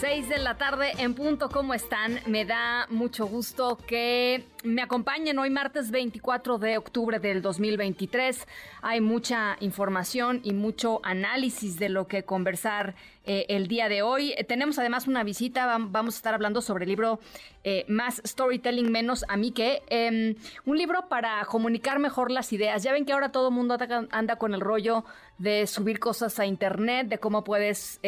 6 de la tarde en punto, ¿cómo están? Me da mucho gusto que me acompañen hoy martes 24 de octubre del 2023. Hay mucha información y mucho análisis de lo que conversar eh, el día de hoy. tenemos además una visita, vamos a estar hablando sobre el libro eh, Más Storytelling, menos a mí que, em, un libro para comunicar mejor las ideas. Ya ven que ahora todo el mundo anda con el rollo de subir cosas a internet, de cómo puedes...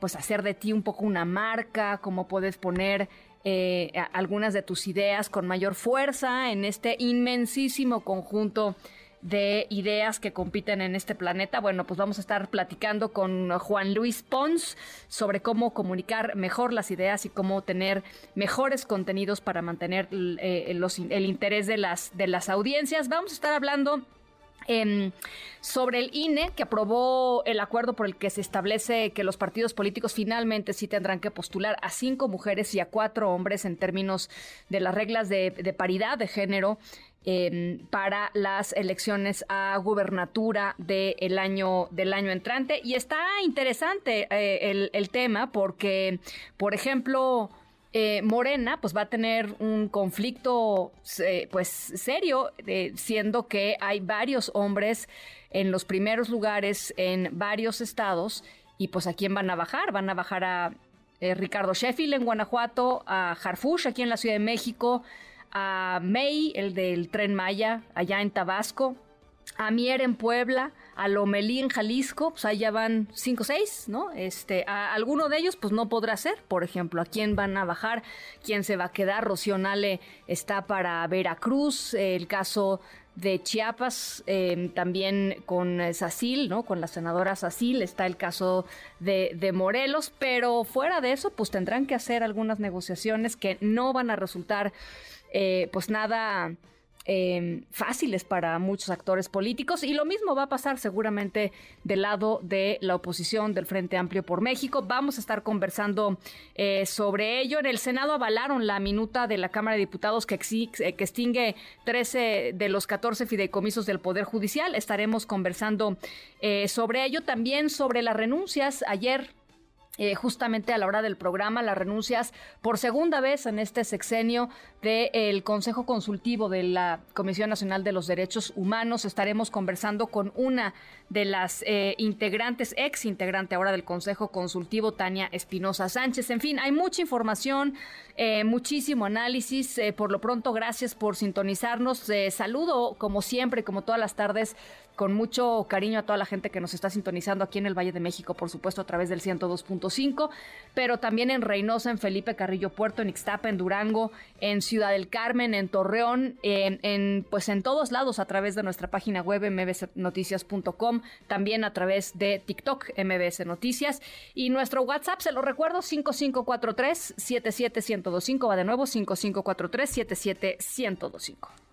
Pues hacer de ti un poco una marca, cómo puedes poner eh, algunas de tus ideas con mayor fuerza en este inmensísimo conjunto de ideas que compiten en este planeta. Bueno, pues vamos a estar platicando con Juan Luis Pons sobre cómo comunicar mejor las ideas y cómo tener mejores contenidos para mantener eh, el interés de las audiencias. Vamos a estar hablando Em, sobre el INE, que aprobó el acuerdo por el que se establece que los partidos políticos finalmente sí tendrán que postular a cinco mujeres y a cuatro hombres en términos de las reglas de, paridad de género em, para las elecciones a gubernatura del año del año entrante. Y está interesante eh, el tema porque por ejemplo eh, Morena pues va a tener un conflicto eh, pues serio, eh, siendo que hay varios hombres en los primeros lugares en varios estados y pues a quién van a bajar, van a bajar a Ricardo Sheffield en Guanajuato, a Harfush aquí en la Ciudad de México, a May, el del tren Maya, allá en Tabasco, a Mier en Puebla, a Lomelí en Jalisco, pues ahí ya van cinco o seis, ¿no? Este, a alguno de ellos, pues no podrá ser, por ejemplo, a quién van a bajar, quién se va a quedar, Rocío Nale está para Veracruz, el caso de Chiapas, em, también con Sacil, ¿no? Con la senadora Sacil, está el caso de, de, Morelos, pero fuera de eso, pues tendrán que hacer algunas negociaciones que no van a resultar, eh, pues nada Em, fáciles para muchos actores políticos y lo mismo va a pasar seguramente del lado de la oposición del Frente Amplio por México. Vamos a estar conversando eh, sobre ello. En el Senado avalaron la minuta de la Cámara de Diputados que, eh, que extingue 13 de los 14 fideicomisos del Poder Judicial. Estaremos conversando eh, sobre ello, también sobre las renuncias. Ayer eh, justamente a la hora del programa, las renuncias por segunda vez en este sexenio del Consejo Consultivo de la Comisión Nacional de los Derechos Humanos. Estaremos conversando con una de las eh, integrantes, ex integrante ahora del Consejo Consultivo, Tania Espinosa Sánchez. En fin, hay mucha información, eh, muchísimo análisis. por lo pronto, gracias por sintonizarnos. saludo, como siempre, como todas las tardes, con mucho cariño a toda la gente que nos está sintonizando aquí en el Valle de México, por supuesto, a través del 102.5, pero también en Reynosa, en Felipe Carrillo Puerto, en Ixtapa, en Durango, en Ciudad del Carmen, en Torreón, en, pues en todos lados a través de nuestra página web mbsnoticias.com, también a través de TikTok MBS Noticias y nuestro WhatsApp, se lo recuerdo, 5543 77125, va de nuevo 5543 77125.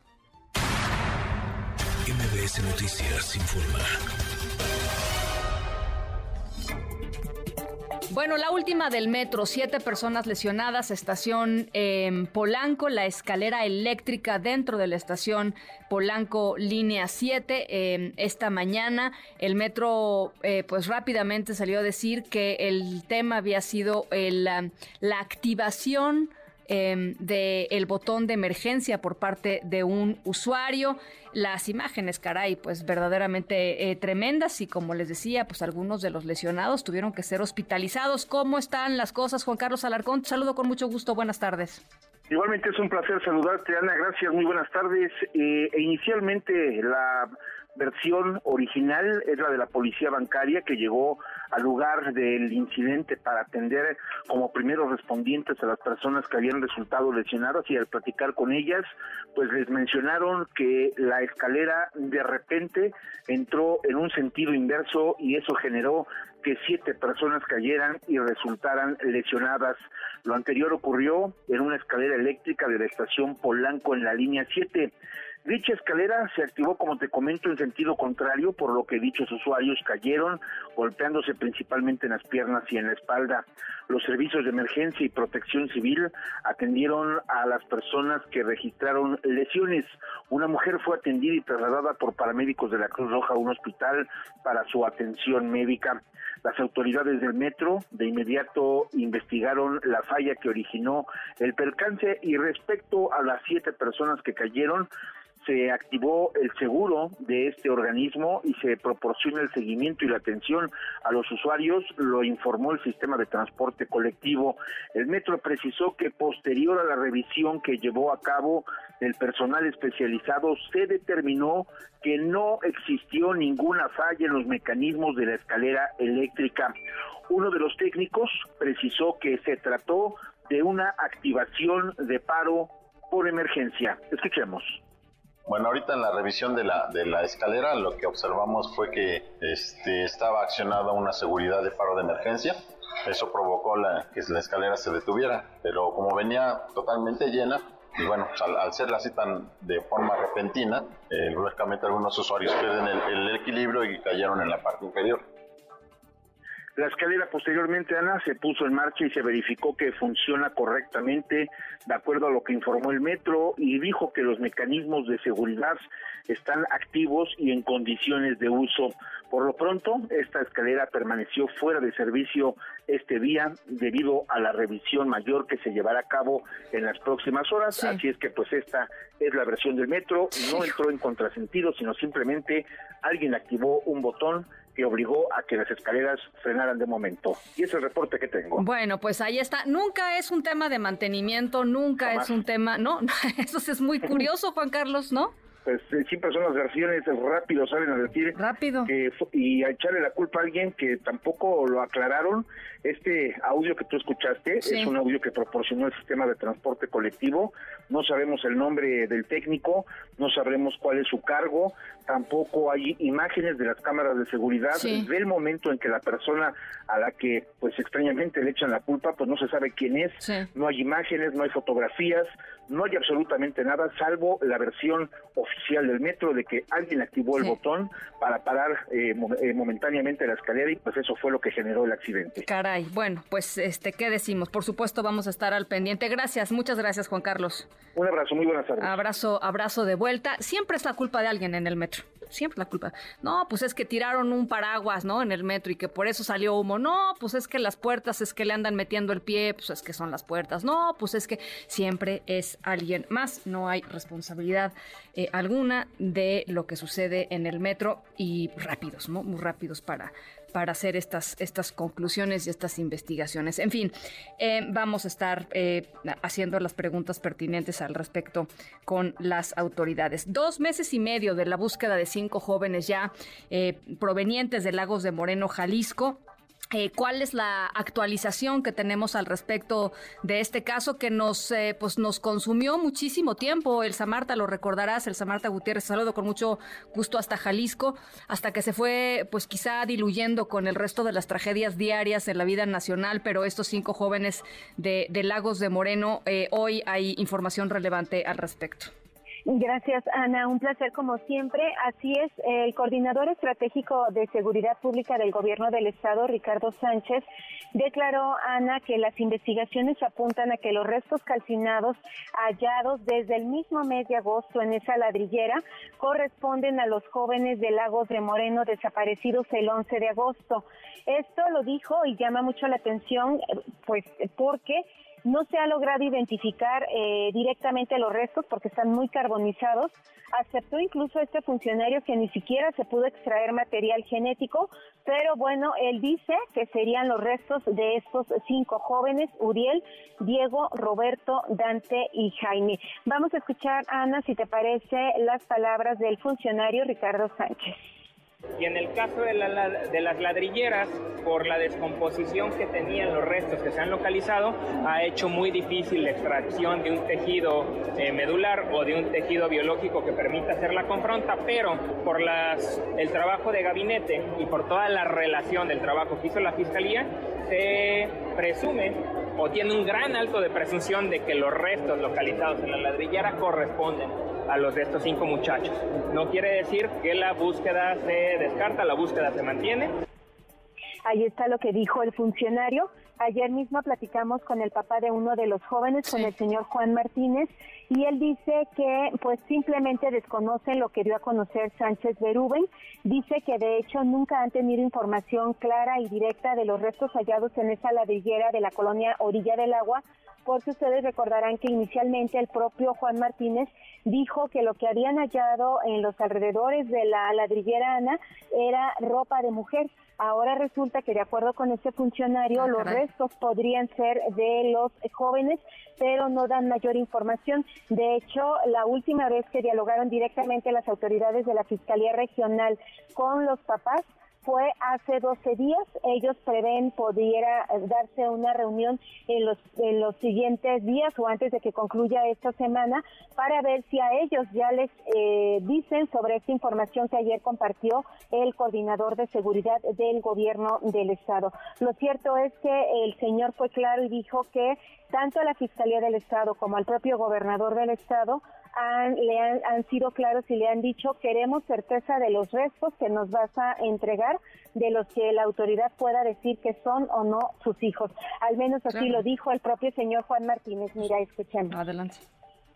MBS Noticias informa. Bueno, la última del metro, siete personas lesionadas, estación en Polanco, la escalera eléctrica dentro de la estación Polanco línea 7. Em, esta mañana el metro eh, pues rápidamente salió a decir que el tema había sido la activación eh, del botón de emergencia por parte de un usuario. Las imágenes, caray, pues verdaderamente eh, tremendas y como les decía, pues algunos de los lesionados tuvieron que ser hospitalizados. ¿Cómo están las cosas, Juan Carlos Alarcón? Saludo con mucho gusto. Buenas tardes. Igualmente es un placer saludarte, Ana. Gracias, muy buenas tardes. Eh, e inicialmente la versión original es la de la policía bancaria que llegó al lugar del incidente para atender como primeros respondientes a las personas que habían resultado lesionadas y al platicar con ellas, pues les mencionaron que la escalera de repente entró en un sentido inverso y eso generó que siete personas cayeran y resultaran lesionadas. Lo anterior ocurrió en una escalera eléctrica de la estación Polanco en la línea 7. Dicha escalera se activó, como te comento, en sentido contrario, por lo que dichos usuarios cayeron, golpeándose principalmente en las piernas y en la espalda. Los servicios de emergencia y protección civil atendieron a las personas que registraron lesiones. Una mujer fue atendida y trasladada por paramédicos de la Cruz Roja a un hospital para su atención médica. Las autoridades del metro de inmediato investigaron la falla que originó el percance y respecto a las siete personas que cayeron, se activó el seguro de este organismo y se proporciona el seguimiento y la atención a los usuarios, lo informó el sistema de transporte colectivo. El metro precisó que posterior a la revisión que llevó a cabo el personal especializado, se determinó que no existió ninguna falla en los mecanismos de la escalera eléctrica. Uno de los técnicos precisó que se trató de una activación de paro por emergencia. Escuchemos. Bueno, ahorita en la revisión de la, de la escalera lo que observamos fue que este, estaba accionada una seguridad de paro de emergencia. Eso provocó la, que la escalera se detuviera, pero como venía totalmente llena, y bueno, pues, al, ser así tan de forma repentina, eh, lógicamente algunos usuarios pierden el equilibrio y cayeron en la parte inferior. La escalera posteriormente, Ana, se puso en marcha y se verificó que funciona correctamente de acuerdo a lo que informó el metro y dijo que los mecanismos de seguridad están activos y en condiciones de uso. Por lo pronto, esta escalera permaneció fuera de servicio este día debido a la revisión mayor que se llevará a cabo en las próximas horas. Así es que pues esta es la versión del metro, no entró en contrasentido, sino simplemente alguien activó un botón que obligó a que las escaleras frenaran de momento. Y ese es el reporte que tengo. Bueno, pues ahí está. Nunca es un tema de mantenimiento, nunca es un tema, no, eso es muy curioso, Juan Carlos, ¿no? Pues eh, siempre son las versiones rápido salen a decir rápido. y a echarle la culpa a alguien que tampoco lo aclararon. Este audio que tú escuchaste es un audio que proporcionó el sistema de transporte colectivo. No sabemos el nombre del técnico no sabremos cuál es su cargo tampoco hay imágenes de las cámaras de seguridad. Del momento en que la persona a la que pues extrañamente le echan la culpa pues no se sabe quién es. No hay imágenes no hay fotografías no hay absolutamente nada salvo la versión oficial del metro de que alguien activó el botón para parar eh, eh, momentáneamente la escalera y pues eso fue lo que generó el accidente. Caray, bueno, pues este, ¿qué decimos? Por supuesto vamos a estar al pendiente. Gracias, muchas gracias Juan Carlos. Un abrazo, muy buenas tardes. Abrazo, abrazo de vuelta. Siempre es la culpa de alguien en el metro siempre la culpa. No, pues es que tiraron un paraguas, ¿no? En el metro y que por eso salió humo. No, pues es que las puertas es que le andan metiendo el pie, pues es que son las puertas. No, pues es que siempre es alguien más. No hay responsabilidad eh, alguna de lo que sucede en el metro y rápidos, ¿no? Muy rápidos para para hacer estas, estas conclusiones y estas investigaciones. En fin, eh, vamos a estar eh, haciendo las preguntas pertinentes al respecto con las autoridades. Dos meses y medio de la búsqueda de cinco jóvenes ya provenientes de Lagos de Moreno, Jalisco. Eh, cuál es la actualización que tenemos al respecto de este caso que nos eh, pues nos consumió muchísimo tiempo. El Samarta, lo recordarás, el Samarta Gutiérrez, saludo con mucho gusto hasta Jalisco, hasta que se fue pues quizá diluyendo con el resto de las tragedias diarias en la vida nacional, pero estos cinco jóvenes de, Lagos de Moreno, eh, hoy hay información relevante al respecto. Gracias, Ana. Un placer como siempre. Así es, el coordinador estratégico de seguridad pública del gobierno del estado, Ricardo Sánchez, declaró, Ana, que las investigaciones apuntan a que los restos calcinados hallados desde el mismo mes de agosto en esa ladrillera corresponden a los jóvenes de Lagos de Moreno desaparecidos el 11 de agosto. Esto lo dijo y llama mucho la atención, pues porque no se ha logrado identificar eh, directamente los restos porque están muy carbonizados. Aceptó incluso este funcionario que ni siquiera se pudo extraer material genético, pero bueno, él dice que serían los restos de estos cinco jóvenes, Uriel, Diego, Roberto, Dante y Jaime. Vamos a escuchar, Ana, si te parece, las palabras del funcionario Ricardo Sánchez. Y en el caso de, las ladrilleras, por la descomposición que tenían los restos que se han localizado, ha hecho muy difícil la extracción de un tejido eh, medular o de un tejido biológico que permita hacer la confronta, pero por el trabajo de gabinete y por toda la relación del trabajo que hizo la Fiscalía, se presume o tiene un gran alto de presunción de que los restos localizados en la ladrillera corresponden a los de estos cinco muchachos. No quiere decir que la búsqueda se descarta, la búsqueda se mantiene. Ahí está lo que dijo el funcionario. Ayer mismo platicamos con el papá de uno de los jóvenes, con el señor Juan Martínez, y él dice que pues simplemente desconoce lo que dio a conocer Sánchez Berúben. Dice que de hecho nunca han tenido información clara y directa de los restos hallados en esa ladrillera de la colonia Orilla del Agua, porque ustedes recordarán que inicialmente el propio Juan Martínez dijo que lo que habían hallado en los alrededores de la ladrillera Ana era ropa de mujer. Ahora resulta que de acuerdo con este funcionario, ah, los restos podrían ser de los jóvenes, pero no dan mayor información. De hecho, la última vez que dialogaron directamente las autoridades de la Fiscalía Regional con los papás, fue hace 12 días. Ellos prevén pudiera darse una reunión en los, en los siguientes días o antes de que concluya esta semana para ver si a ellos ya les eh, dicen sobre esta información que ayer compartió el coordinador de seguridad del gobierno del estado. Lo cierto es que el señor fue claro y dijo que tanto a la Fiscalía del Estado como al propio gobernador del Estado han, le han, han, sido claros y le han dicho queremos certeza de los restos que nos vas a entregar, de los que la autoridad pueda decir que son o no sus hijos. Al menos así lo dijo el propio señor Juan Martínez. Mira, escuchemos. Adelante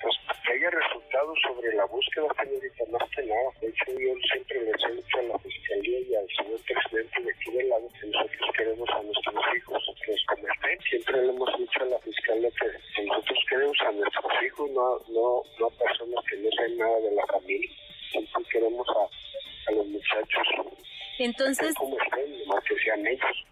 pues que haya resultados sobre la búsqueda, señorita, más que nada. De hecho, yo siempre les he dicho a la Fiscalía y al señor presidente de aquí del lado que nosotros queremos a nuestros hijos que los converten. Siempre le hemos dicho a la Fiscalía que nosotros queremos a nuestros hijos, no, no, no a personas que no saben nada de la familia. Siempre queremos a, a los muchachos. Entonces... Como estén, más que sean ellos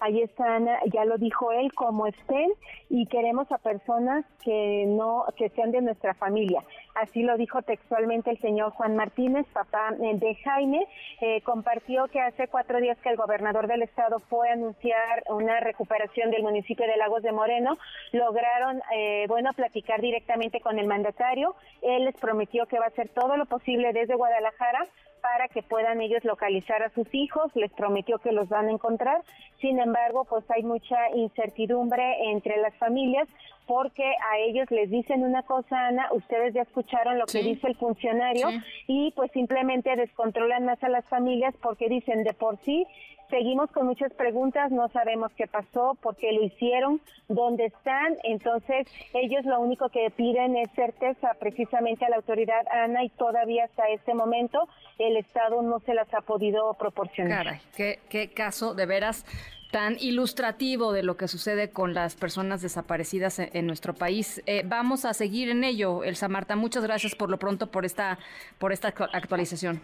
ahí están, ya lo dijo él, como estén y queremos a personas que no, que sean de nuestra familia. Así lo dijo textualmente el señor Juan Martínez, papá eh, de Jaime, eh, compartió que hace cuatro días que el gobernador del estado fue a anunciar una recuperación del municipio de Lagos de Moreno, lograron, eh, bueno, platicar directamente con el mandatario, él les prometió que va a hacer todo lo posible desde Guadalajara para que puedan ellos localizar a sus hijos, les prometió que los van a encontrar, sin embargo, pues hay mucha incertidumbre entre las familias porque a ellos les dicen una cosa, Ana, ustedes ya escucharon lo que dice el funcionario y pues simplemente descontrolan más a las familias porque dicen de por sí seguimos con muchas preguntas, no sabemos qué pasó, por qué lo hicieron, dónde están. Entonces, ellos lo único que piden es certeza precisamente a la autoridad Ana y todavía hasta este momento el Estado no se las ha podido proporcionar. Caray, qué, qué caso de veras tan ilustrativo de lo que sucede con las personas desaparecidas en, nuestro país. Eh, vamos a seguir en ello, Elsa Marta. Muchas gracias por lo pronto por esta, por esta actualización.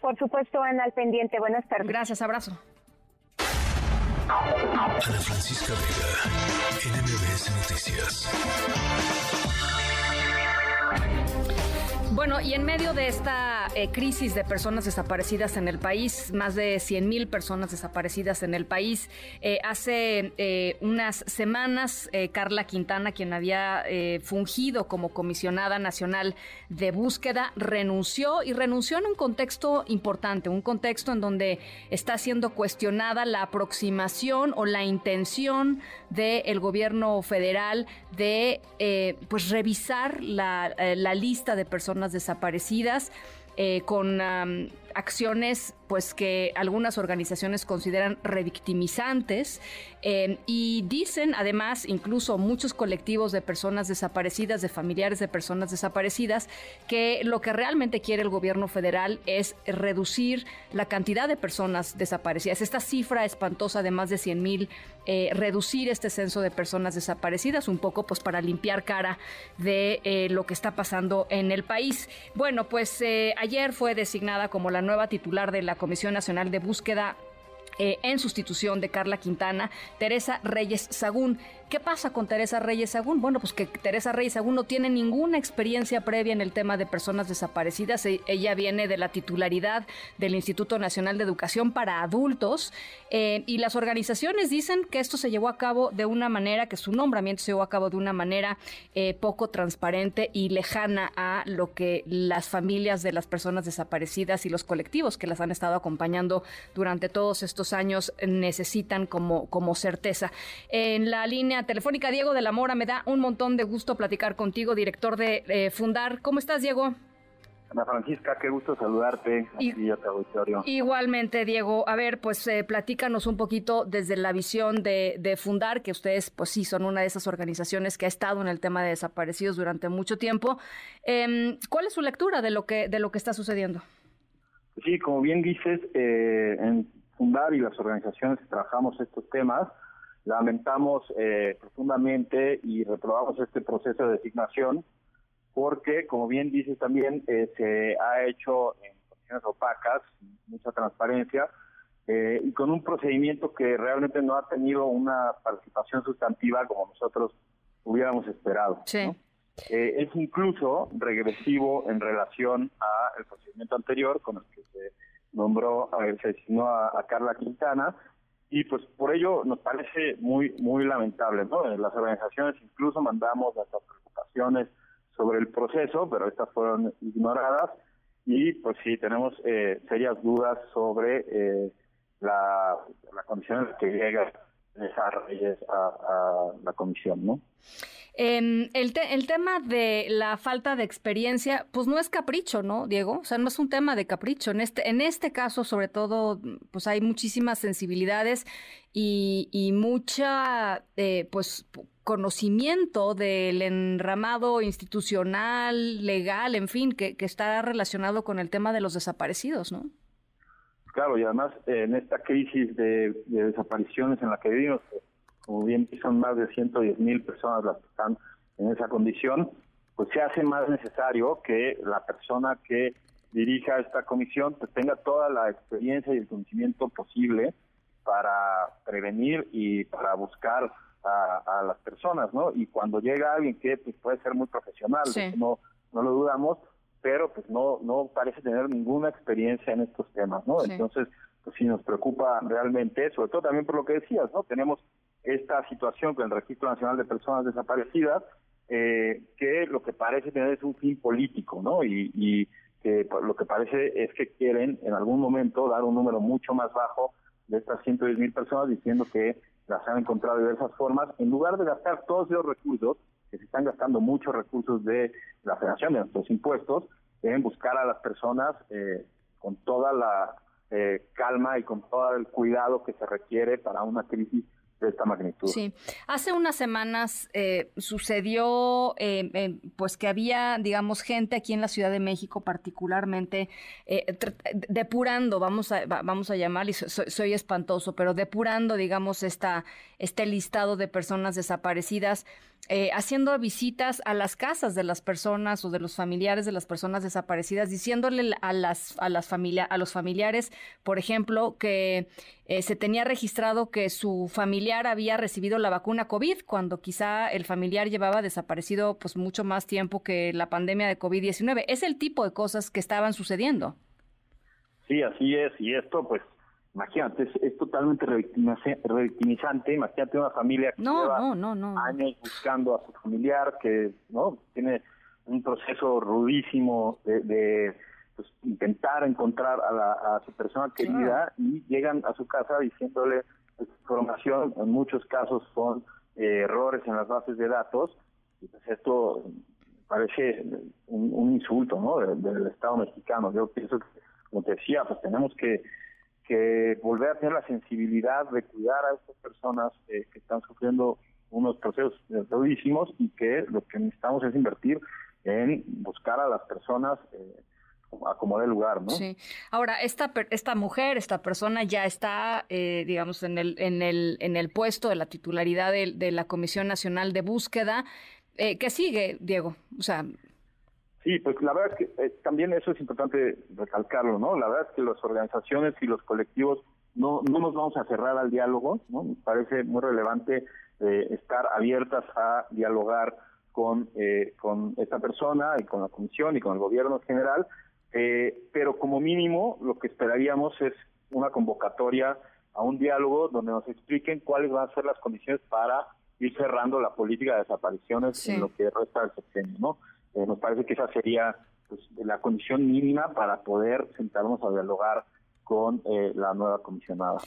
Por supuesto, Ana, al pendiente. Buenas tardes. Gracias, abrazo. Ana Francisca Vega, NMBS Noticias. Bueno, y en medio de esta eh, crisis de personas desaparecidas en el país, más de 100 mil personas desaparecidas en el país, eh, hace eh, unas semanas Carla Quintana, quien había fungido como comisionada nacional de búsqueda, renunció y renunció en un contexto importante, un contexto en donde está siendo cuestionada la aproximación o la intención del gobierno federal de pues revisar la, la lista de personas desaparecidas eh, con acciones pues que algunas organizaciones consideran revictimizantes eh, y dicen además incluso muchos colectivos de personas desaparecidas, de familiares de personas desaparecidas, que lo que realmente quiere el gobierno federal es reducir la cantidad de personas desaparecidas. Esta cifra espantosa de más de 100 mil, eh, reducir este censo de personas desaparecidas un poco pues para limpiar cara de eh, lo que está pasando en el país. Bueno, pues ayer fue designada como la nueva titular de la Comisión Nacional de Búsqueda eh, en sustitución de Carla Quintana, Teresa Reyes Sagún. ¿Qué pasa con Teresa Reyes Sagún? Bueno, pues que Teresa Reyes Sagún no tiene ninguna experiencia previa en el tema de personas desaparecidas. E, ella viene de la titularidad del Instituto Nacional de Educación para Adultos eh, y las organizaciones dicen que esto se llevó a cabo de una manera, que su nombramiento se llevó a cabo de una manera eh, poco transparente y lejana a lo que las familias de las personas desaparecidas y los colectivos que las han estado acompañando durante todos estos años necesitan como, como certeza. En la línea telefónica, Diego de la Mora, me da un montón de gusto platicar contigo, director de eh, Fundar. ¿Cómo estás, Diego? Ana Francisca, qué gusto saludarte y, a tu auditorio. Igualmente, Diego. A ver, pues eh, platícanos un poquito desde la visión de, Fundar, que ustedes, pues sí, son una de esas organizaciones que ha estado en el tema de desaparecidos durante mucho tiempo. Em, ¿Cuál es su lectura de lo que de lo que está sucediendo? Sí, como bien dices, eh, en Fundar y las organizaciones que trabajamos estos temas, lamentamos eh, profundamente y reprobamos este proceso de designación porque, como bien dices también, eh, se ha hecho en condiciones opacas, mucha transparencia, eh, y con un procedimiento que realmente no ha tenido una participación sustantiva como nosotros hubiéramos esperado. Sí. Eh, es incluso regresivo en relación al procedimiento anterior con el que se nombró, se designó a, Carla Quintana, y pues por ello nos parece muy muy lamentable, ¿no? Las organizaciones incluso mandamos nuestras preocupaciones sobre el proceso, pero estas fueron ignoradas y pues sí tenemos eh, serias dudas sobre eh, la, la condición en que llega esa Reyes a, la comisión, ¿no? el, el tema de la falta de experiencia, pues no es capricho, ¿no, Diego? O sea, no es un tema de capricho. En este, en este caso, sobre todo, pues hay muchísimas sensibilidades y, y mucha, eh, pues, conocimiento del enramado institucional, legal, en fin, que, que está relacionado con el tema de los desaparecidos, ¿no? Claro, y además en esta crisis de, desapariciones en la que vivimos, como bien son más de 110 mil personas las que están en esa condición, pues se hace más necesario que la persona que dirija esta comisión pues, tenga toda la experiencia y el conocimiento posible para prevenir y para buscar a, las personas, ¿no? Y cuando llega alguien que pues, puede ser muy profesional, no, no lo dudamos, pero pues no, no parece tener ninguna experiencia en estos temas, ¿no? Entonces, pues sí nos preocupa realmente, sobre todo también por lo que decías, ¿no? Tenemos esta situación con el Registro Nacional de Personas Desaparecidas, eh, que lo que parece tener es un fin político, ¿no? Y, y que lo que parece es que quieren en algún momento dar un número mucho más bajo de estas 110 mil personas diciendo que las han encontrado de diversas formas, en lugar de gastar todos esos recursos, que se están gastando muchos recursos de la federación, de nuestros impuestos, en buscar a las personas eh, con toda la eh, calma y con todo el cuidado que se requiere para una crisis de esta magnitud. Sí, hace unas semanas eh, sucedió eh, eh, pues que había, digamos, gente aquí en la Ciudad de México particularmente depurando, vamos a, vamos a llamar, y soy, espantoso, pero depurando, digamos, esta, este listado de personas desaparecidas, haciendo visitas a las casas de las personas o de los familiares de las personas desaparecidas, diciéndole a las, a las familia, a los familiares, por ejemplo, que se tenía registrado que su familia había recibido la vacuna COVID, cuando quizá el familiar llevaba desaparecido pues mucho más tiempo que la pandemia de COVID-19. Es el tipo de cosas que estaban sucediendo. Sí, así es. Y esto, pues, imagínate, es, totalmente revictimizante. Imagínate una familia que lleva años buscando a su familiar, que no tiene un proceso rudísimo de, pues, intentar encontrar a, su persona querida y llegan a su casa diciéndole información en muchos casos son eh, errores en las bases de datos y pues esto parece un, insulto ¿no? del, Estado mexicano. Yo pienso que, como te decía, pues tenemos que, que volver a tener la sensibilidad de cuidar a estas personas eh, que están sufriendo unos procesos durísimos y que lo que necesitamos es invertir en buscar a las personas eh, acomode el lugar, ¿no? Sí. Ahora, esta, esta mujer, esta persona ya está, eh, digamos, en el, en, el, en el puesto de la titularidad de, la Comisión Nacional de Búsqueda. Eh, ¿Qué sigue, Diego? O sea... Sí, pues la verdad es que eh, también eso es importante recalcarlo, ¿no? La verdad es que las organizaciones y los colectivos no, no nos vamos a cerrar al diálogo, ¿no? Me parece muy relevante estar abiertas a dialogar con, con esta persona y con la comisión y con el gobierno en general, eh, pero como mínimo lo que esperaríamos es una convocatoria a un diálogo donde nos expliquen cuáles van a ser las condiciones para ir cerrando la política de desapariciones en lo que resta del sexenio, ¿no? Eh, nos parece que esa sería pues, la condición mínima para poder sentarnos a dialogar con eh, la nueva comisionada.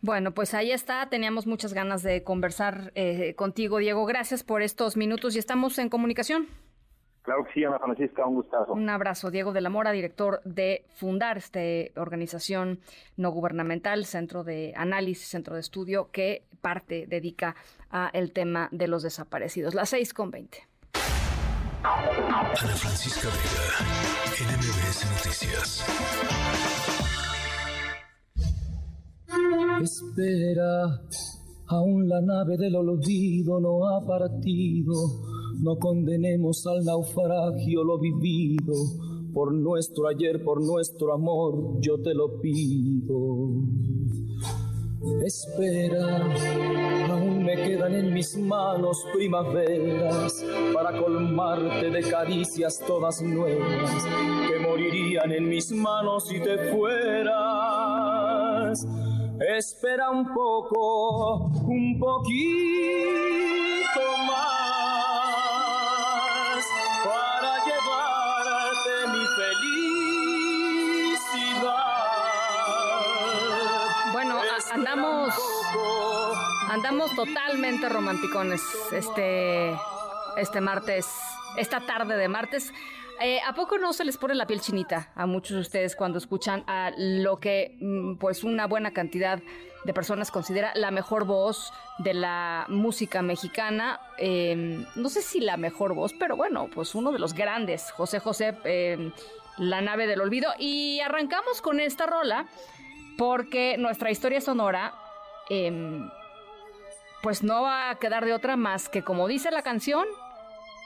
Bueno, pues ahí está. Teníamos muchas ganas de conversar eh, contigo, Diego. Gracias por estos minutos y estamos en comunicación. Claro que sí, Ana Francisca, un gustazo. Un abrazo, Diego de la Mora, director de Fundar, esta organización no gubernamental, centro de análisis, centro de estudio, que parte dedica a el tema de los desaparecidos. Las seis con veinte. Ana Francisca Vega, NMBS Noticias. Espera, aún la nave del olvido no ha partido no condenemos al naufragio lo vivido, por nuestro ayer, por nuestro amor, yo te lo pido. Espera, aún me quedan en mis manos primaveras para colmarte de caricias todas nuevas que morirían en mis manos si te fueras. Espera un poco, un poquito andamos, andamos totalmente romanticones este, este martes, esta tarde de martes. Eh, ¿A poco no se les pone la piel chinita a muchos de ustedes cuando escuchan a lo que mm, pues una buena cantidad de personas considera la mejor voz de la música mexicana? Em, no sé si la mejor voz, pero bueno, pues uno de los grandes, José José, em, La nave del olvido. Y arrancamos con esta rola porque nuestra historia sonora, em, pues no va a quedar de otra más que, como dice la canción,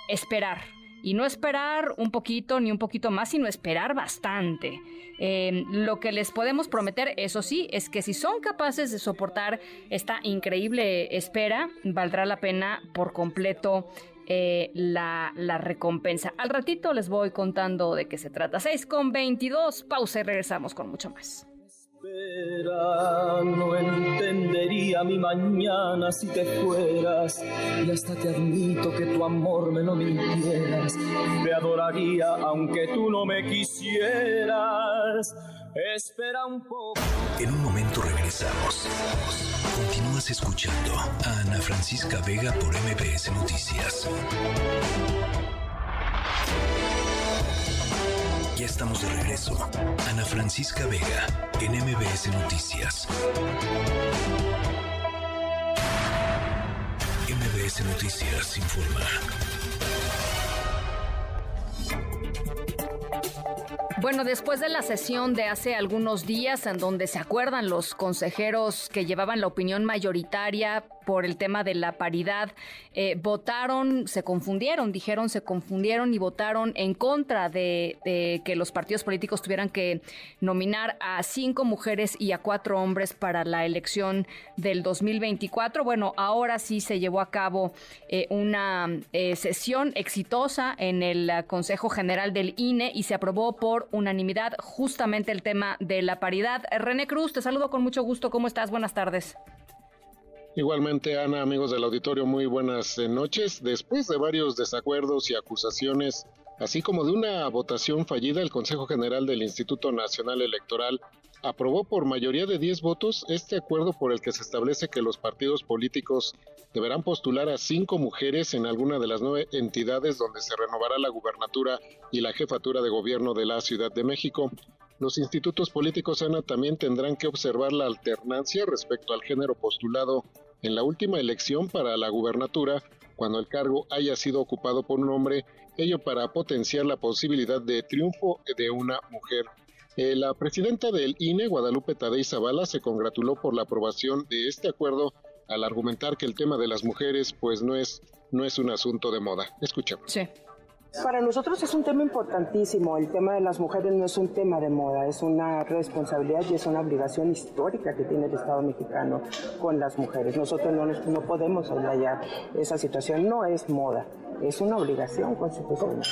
esperar. Y no esperar un poquito ni un poquito más, sino esperar bastante. Em, lo que les podemos prometer, eso sí, es que si son capaces de soportar esta increíble espera, valdrá la pena por completo eh, la, la, recompensa. Al ratito les voy contando de qué se trata. 6 con 22, pausa y regresamos con mucho más no entendería mi mañana si te fueras y hasta te admito que tu amor me lo mintieras. Te adoraría aunque tú no me quisieras. Espera un poco. En un momento regresamos. Continúas escuchando a Ana Francisca Vega por MBS Noticias. Estamos de regreso. Ana Francisca Vega, en MBS Noticias. MBS Noticias informa. Bueno, después de la sesión de hace algunos días en donde se acuerdan los consejeros que llevaban la opinión mayoritaria por el tema de la paridad, eh, votaron, se confundieron, dijeron se confundieron y votaron en contra de, que los partidos políticos tuvieran que nominar a cinco mujeres y a cuatro hombres para la elección del 2024. Bueno, ahora sí se llevó a cabo eh, una eh, sesión exitosa en el Consejo General del INE y se aprobó por unanimidad justamente el tema de la paridad. René Cruz, te saludo con mucho gusto. ¿Cómo estás? Buenas tardes. Igualmente, Ana, amigos del auditorio, muy buenas eh, noches. Después de varios desacuerdos y acusaciones, así como de una votación fallida, el Consejo General del Instituto Nacional Electoral aprobó por mayoría de 10 votos este acuerdo por el que se establece que los partidos políticos deberán postular a cinco mujeres en alguna de las nueve entidades donde se renovará la gubernatura y la jefatura de gobierno de la Ciudad de México. Los institutos políticos, Ana, también tendrán que observar la alternancia respecto al género postulado en la última elección para la gubernatura, cuando el cargo haya sido ocupado por un hombre, ello para potenciar la posibilidad de triunfo de una mujer. Eh, la presidenta del INE, Guadalupe Tadei Zavala, se congratuló por la aprobación de este acuerdo al argumentar que el tema de las mujeres pues no es, no es un asunto de moda. Escuchemos. Sí. Para nosotros es un tema importantísimo. El tema de las mujeres no es un tema de moda, es una responsabilidad y es una obligación histórica que tiene el Estado mexicano con las mujeres. Nosotros no, no podemos hablar esa situación. No es moda, es una obligación constitucional.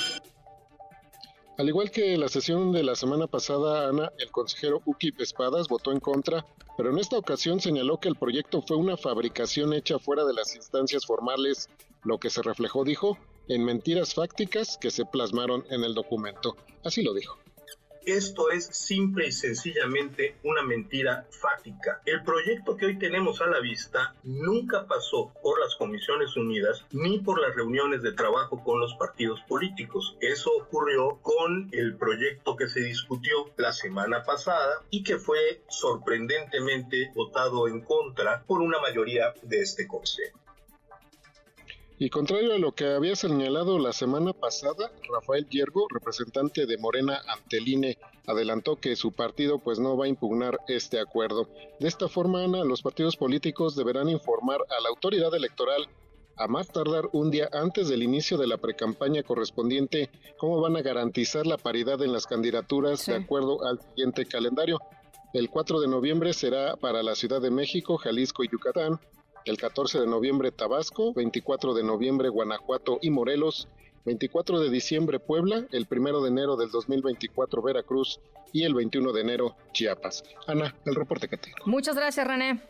Al igual que la sesión de la semana pasada, Ana, el consejero Ukip Espadas votó en contra, pero en esta ocasión señaló que el proyecto fue una fabricación hecha fuera de las instancias formales, lo que se reflejó, dijo, en mentiras fácticas que se plasmaron en el documento. Así lo dijo. Esto es simple y sencillamente una mentira fática. El proyecto que hoy tenemos a la vista nunca pasó por las Comisiones Unidas ni por las reuniones de trabajo con los partidos políticos. Eso ocurrió con el proyecto que se discutió la semana pasada y que fue sorprendentemente votado en contra por una mayoría de este Consejo. Y contrario a lo que había señalado la semana pasada, Rafael Yergo, representante de Morena ante el INE, adelantó que su partido pues no va a impugnar este acuerdo. De esta forma, Ana, los partidos políticos deberán informar a la autoridad electoral a más tardar un día antes del inicio de la precampaña correspondiente cómo van a garantizar la paridad en las candidaturas de acuerdo al siguiente calendario. El 4 de noviembre será para la Ciudad de México, Jalisco y Yucatán, el 14 de noviembre Tabasco, 24 de noviembre Guanajuato y Morelos, 24 de diciembre Puebla, el 1 de enero del 2024 Veracruz y el 21 de enero Chiapas. Ana, el reporte que tengo. Muchas gracias, René.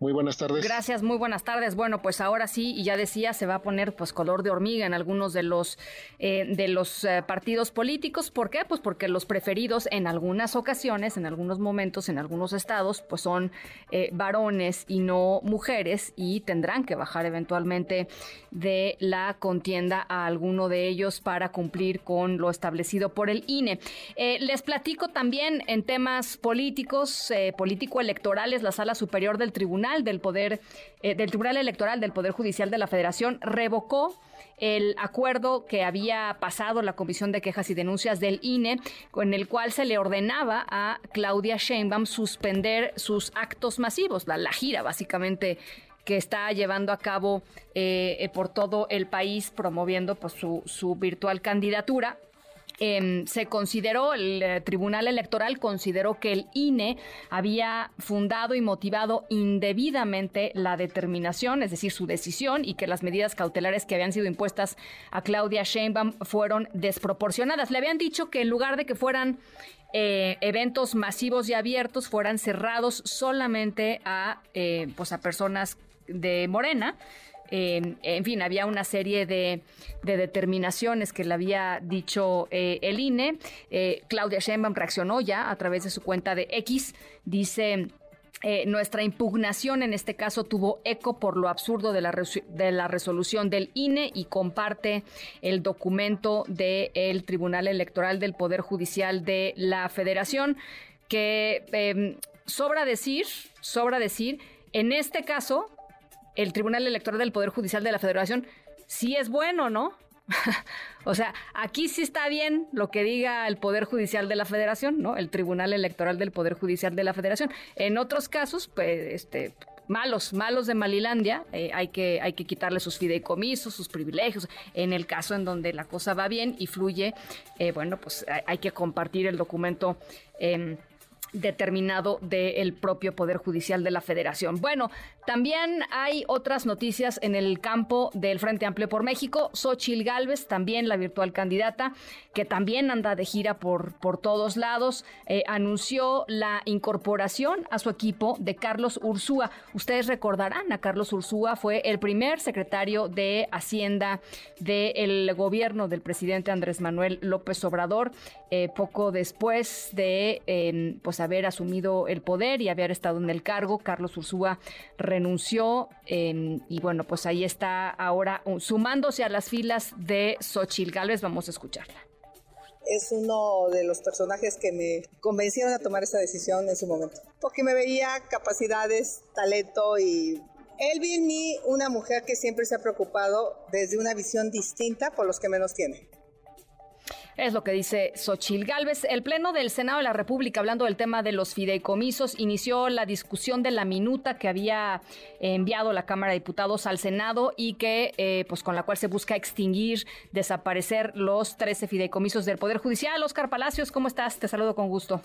Muy buenas tardes. Gracias, muy buenas tardes. Bueno, pues ahora sí, y ya decía, se va a poner pues color de hormiga en algunos de los eh, de los eh, partidos políticos. ¿Por qué? Pues porque los preferidos en algunas ocasiones, en algunos momentos, en algunos estados, pues son eh, varones y no mujeres y tendrán que bajar eventualmente de la contienda a alguno de ellos para cumplir con lo establecido por el INE. les platico también en temas políticos, político-electorales, la Sala Superior del Tribunal del Poder, eh, del Tribunal Electoral del Poder Judicial de la Federación revocó el acuerdo que había pasado la Comisión de Quejas y Denuncias del INE, con el cual se le ordenaba a Claudia Sheinbaum suspender sus actos masivos, la, la gira básicamente que está llevando a cabo eh, eh, por todo el país promoviendo pues, su, su virtual candidatura. Em, se consideró, el eh, Tribunal Electoral consideró que el INE había fundado y motivado indebidamente la determinación, es decir, su decisión, y que las medidas cautelares que habían sido impuestas a Claudia Sheinbaum fueron desproporcionadas. Le habían dicho que en lugar de que fueran eh, eventos masivos y abiertos, fueran cerrados solamente a, eh, pues a personas de Morena en fin, había una serie de, determinaciones que le había dicho eh, el INE. Eh, Claudia Sheinbaum reaccionó ya a través de su cuenta de X. Dice... Eh, nuestra impugnación en este caso tuvo eco por lo absurdo de la, resolución del INE y comparte el documento del Tribunal Electoral del Poder Judicial de la Federación, que em, sobra decir, sobra decir, en este caso el Tribunal Electoral del Poder Judicial de la Federación sí es bueno, ¿no? o sea, aquí sí está bien lo que diga el Poder Judicial de la Federación, ¿no? El Tribunal Electoral del Poder Judicial de la Federación. En otros casos, pues, este, malos, malos de Malilandia, eh, hay, que, hay que quitarle sus fideicomisos, sus privilegios. En el caso en donde la cosa va bien y fluye, eh, bueno, pues hay, que compartir el documento. Em, determinado del propio Poder Judicial de la Federación. Bueno, también hay otras noticias en el campo del Frente Amplio por México. Xochil Gálvez, también la virtual candidata, que también anda de gira por, por todos lados, eh, anunció la incorporación a su equipo de Carlos Ursúa. Ustedes recordarán, a Carlos Ursúa fue el primer secretario de Hacienda del gobierno del presidente Andrés Manuel López Obrador, eh, poco después de eh, pues haber asumido el poder y haber estado en el cargo. Carlos Ursúa renunció em, y bueno, pues ahí está ahora sumándose a las filas de Xochil Gálvez. Vamos a escucharla es uno de los personajes que me convencieron a tomar esa decisión en su momento, porque me veía capacidades, talento y él vi en mí una mujer que siempre se ha preocupado desde una visión distinta por los que menos tiene. Es lo que dice Xochil Gálvez. El Pleno del Senado de la República, hablando del tema de los fideicomisos, inició la discusión de la minuta que había enviado la Cámara de Diputados al Senado y que, eh, pues, con la cual se busca extinguir, desaparecer los 13 fideicomisos del Poder Judicial. Oscar Palacios, ¿cómo estás? Te saludo con gusto.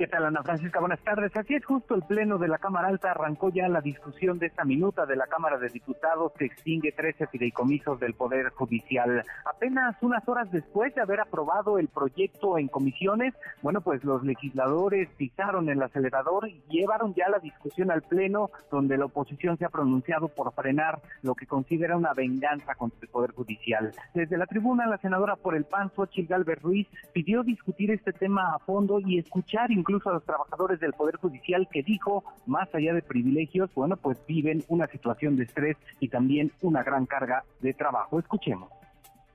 ¿Qué tal, Ana Francisca? Buenas tardes. Así es, justo el Pleno de la Cámara Alta arrancó ya la discusión de esta minuta de la Cámara de Diputados que extingue 13 fideicomisos del Poder Judicial. Apenas unas horas después de haber aprobado el proyecto en comisiones, bueno, pues los legisladores pisaron el acelerador y llevaron ya la discusión al Pleno, donde la oposición se ha pronunciado por frenar lo que considera una venganza contra el Poder Judicial. Desde la tribuna, la senadora por el PAN, Xochitl Galvez Ruiz, pidió discutir este tema a fondo y escuchar incluso incluso a los trabajadores del Poder Judicial que dijo, más allá de privilegios, bueno, pues viven una situación de estrés y también una gran carga de trabajo. Escuchemos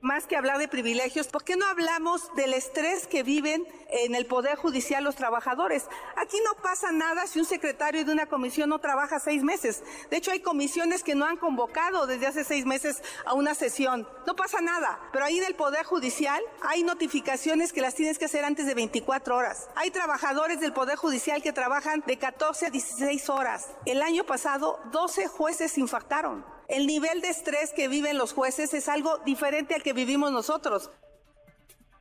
más que hablar de privilegios, ¿por qué no hablamos del estrés que viven en el Poder Judicial los trabajadores? Aquí no pasa nada si un secretario de una comisión no trabaja seis meses. De hecho, hay comisiones que no han convocado desde hace seis meses a una sesión. No pasa nada. Pero ahí en el Poder Judicial hay notificaciones que las tienes que hacer antes de 24 horas. Hay trabajadores del Poder Judicial que trabajan de 14 a 16 horas. El año pasado, 12 jueces infartaron. El nivel de estrés que viven los jueces es algo diferente al que vivimos nosotros.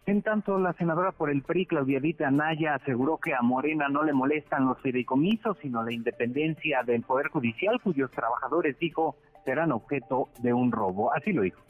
En tanto, la senadora por el PRI, Claudia Vita Anaya, aseguró que a Morena no le molestan los fideicomisos, sino la independencia del Poder Judicial, cuyos trabajadores, dijo, serán objeto de un robo. Así lo dijo.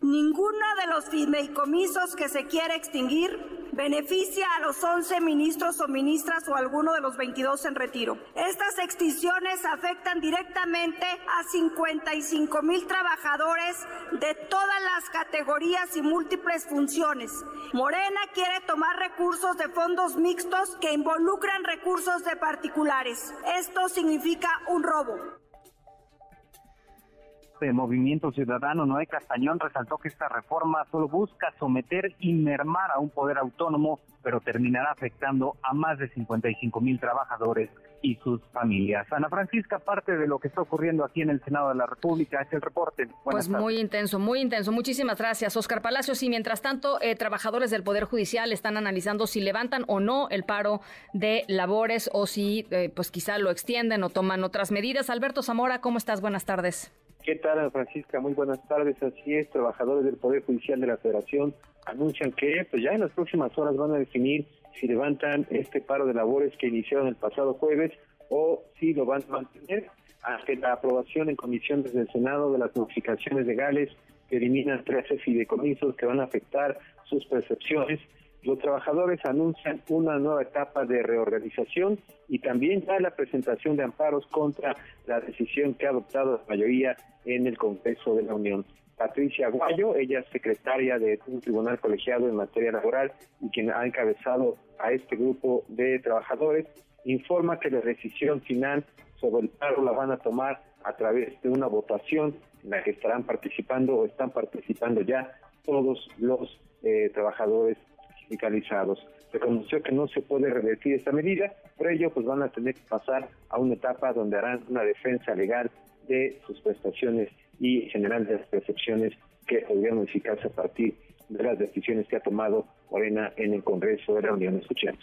Ninguno de los fideicomisos que se quiere extinguir beneficia a los 11 ministros o ministras o alguno de los 22 en retiro. Estas extinciones afectan directamente a 55 mil trabajadores de todas las categorías y múltiples funciones. Morena quiere tomar recursos de fondos mixtos que involucran recursos de particulares. Esto significa un robo de Movimiento Ciudadano, Noé Castañón, resaltó que esta reforma solo busca someter y mermar a un poder autónomo, pero terminará afectando a más de 55 mil trabajadores y sus familias. Ana Francisca, parte de lo que está ocurriendo aquí en el Senado de la República es el reporte. pues muy intenso, muy intenso. Muchísimas gracias, Oscar Palacios. Y mientras tanto, eh, trabajadores del Poder Judicial están analizando si levantan o no el paro de labores o si, eh, pues quizá lo extienden o toman otras medidas. Alberto Zamora, ¿cómo estás? Buenas tardes. ¿Qué tal, Francisca? Muy buenas tardes. Así es, trabajadores del Poder Judicial de la Federación anuncian que pues ya en las próximas horas van a definir si levantan este paro de labores que iniciaron el pasado jueves o si lo van a mantener ante la aprobación en comisiones del Senado de las modificaciones legales que eliminan 13 fideicomisos que van a afectar sus percepciones los trabajadores anuncian una nueva etapa de reorganización y también ya la presentación de amparos contra la decisión que ha adoptado la mayoría en el Congreso de la Unión. Patricia Guayo, ella es secretaria de un tribunal colegiado en materia laboral y quien ha encabezado a este grupo de trabajadores, informa que la decisión final sobre el paro la van a tomar a través de una votación en la que estarán participando o están participando ya todos los eh, trabajadores sindicalizados. Reconoció que no se puede revertir esta medida, por ello pues van a tener que pasar a una etapa donde harán una defensa legal de sus prestaciones y en general de las percepciones que podrían modificarse a partir de las decisiones que ha tomado Morena en el Congreso de la Unión. Escuchemos.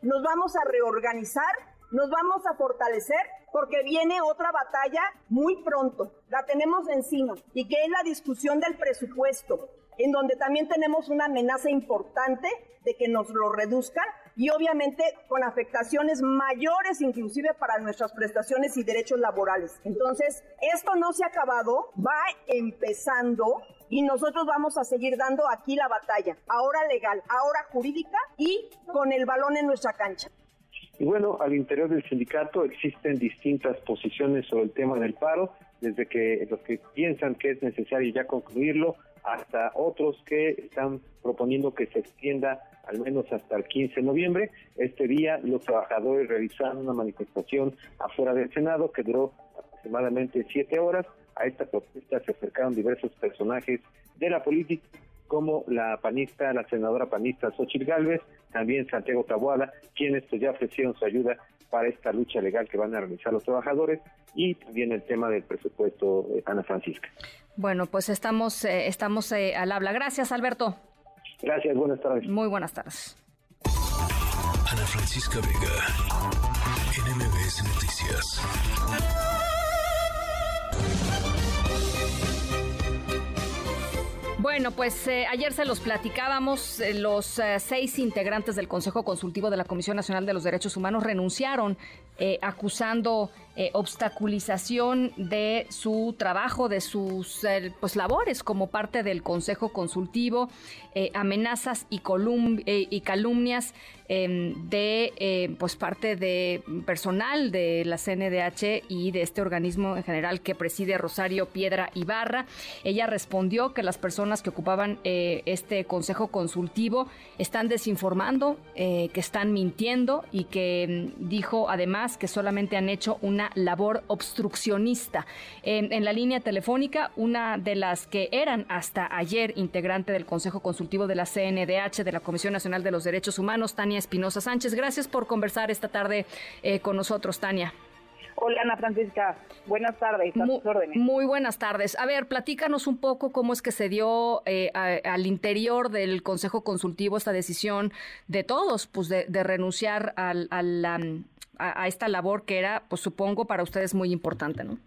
Nos vamos a reorganizar, nos vamos a fortalecer porque viene otra batalla muy pronto. La tenemos encima y que es la discusión del presupuesto en donde también tenemos una amenaza importante de que nos lo reduzcan y obviamente con afectaciones mayores inclusive para nuestras prestaciones y derechos laborales. Entonces, esto no se ha acabado, va empezando y nosotros vamos a seguir dando aquí la batalla, ahora legal, ahora jurídica y con el balón en nuestra cancha. Y bueno, al interior del sindicato existen distintas posiciones sobre el tema del paro, desde que los que piensan que es necesario ya concluirlo, hasta otros que están proponiendo que se extienda al menos hasta el 15 de noviembre. Este día los trabajadores realizaron una manifestación afuera del Senado que duró aproximadamente siete horas. A esta protesta se acercaron diversos personajes de la política como la panista, la senadora panista Xochitl Gálvez, también Santiago Taboada, quienes pues, ya ofrecieron su ayuda para esta lucha legal que van a realizar los trabajadores y también el tema del presupuesto de Ana Francisca. Bueno, pues estamos, eh, estamos eh, al habla. Gracias, Alberto. Gracias, buenas tardes. Muy buenas tardes. Ana Francisca Vega, NMBS Noticias. Bueno, pues eh, ayer se los platicábamos, eh, los eh, seis integrantes del Consejo Consultivo de la Comisión Nacional de los Derechos Humanos renunciaron acusando obstaculización de su trabajo, de sus pues, labores como parte del Consejo Consultivo, amenazas y, y calumnias em, de pues parte de personal de la CNDH y de este organismo en general que preside Rosario Piedra Ibarra. Ella respondió que las personas que ocupaban eh, este consejo consultivo están desinformando, eh, que están mintiendo y que mm, dijo además que solamente han hecho una labor obstruccionista. en la línea telefónica, una de las que eran hasta ayer integrante del Consejo Consultivo de la CNDH, de la Comisión Nacional de los Derechos Humanos, Tania Espinosa Sánchez. Gracias por conversar esta tarde eh, con nosotros, Tania. Hola Ana Francisca, buenas tardes, muy, muy, buenas tardes. A ver, platícanos un poco cómo es que se dio eh, al interior del Consejo Consultivo esta decisión de todos, pues de, renunciar al, a, esta labor que era, pues supongo, para ustedes muy importante, ¿no?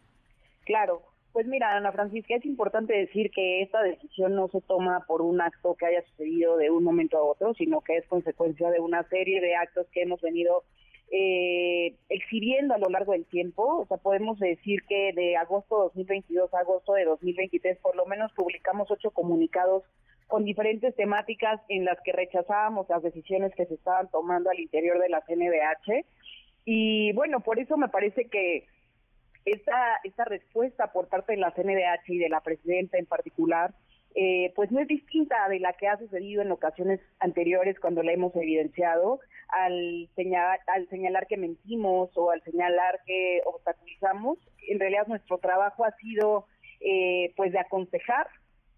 Claro. Pues mira, Ana Francisca, es importante decir que esta decisión no se toma por un acto que haya sucedido de un momento a otro, sino que es consecuencia de una serie de actos que hemos venido eh, exhibiendo a lo largo del tiempo. O sea, podemos decir que de agosto de 2022 a agosto de 2023 por lo menos publicamos ocho comunicados con diferentes temáticas en las que rechazábamos las decisiones que se estaban tomando al interior de la CNBH. Y bueno, por eso me parece que esta, esta respuesta por parte de la CNDH y de la presidenta en particular eh, pues no es distinta de la que ha sucedido en ocasiones anteriores cuando la hemos evidenciado al señalar, al señalar que mentimos o al señalar que obstaculizamos. En realidad nuestro trabajo ha sido eh, pues de aconsejar,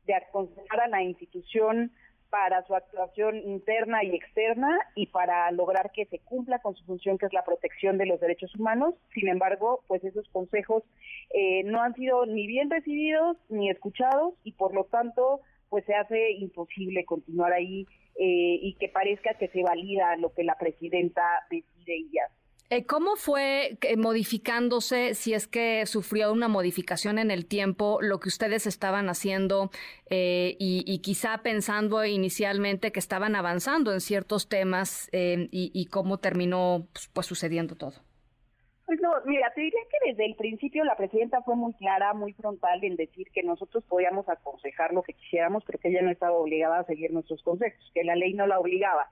de aconsejar a la institución para su actuación interna y externa y para lograr que se cumpla con su función que es la protección de los derechos humanos. Sin embargo, pues esos consejos eh, no han sido ni bien recibidos ni escuchados y por lo tanto pues se hace imposible continuar ahí eh, y que parezca que se valida lo que la presidenta decide y hace. Eh, ¿Cómo fue modificándose, si es que sufrió una modificación en el tiempo, lo que ustedes estaban haciendo eh, y, quizá pensando inicialmente que estaban avanzando en ciertos temas eh, y, cómo terminó pues, pues, sucediendo todo? Pues no, mira, te diría que desde el principio la presidenta fue muy clara, muy frontal en decir que nosotros podíamos aconsejar lo que quisiéramos, pero que ella no estaba obligada a seguir nuestros consejos, que la ley no la obligaba.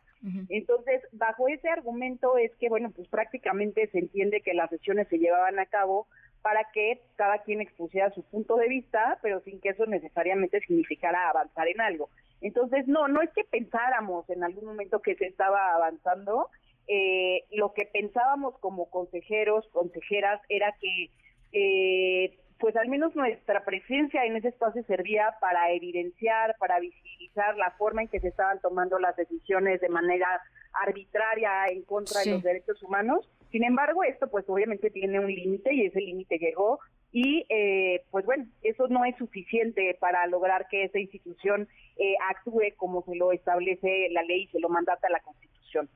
Entonces, bajo ese argumento es que, bueno, pues prácticamente se entiende que las sesiones se llevaban a cabo para que cada quien expusiera su punto de vista, pero sin que eso necesariamente significara avanzar en algo. Entonces, no, no es que pensáramos en algún momento que se estaba avanzando, eh, lo que pensábamos como consejeros, consejeras, era que eh, pues al menos nuestra presencia en ese espacio servía para evidenciar, para visibilizar la forma en que se estaban tomando las decisiones de manera arbitraria en contra de los derechos humanos. Sin embargo, esto pues obviamente tiene un límite y ese límite llegó y eh, pues bueno, eso no es suficiente para lograr que esa institución eh, actúe como se lo establece la ley y se lo mandata la Constitución.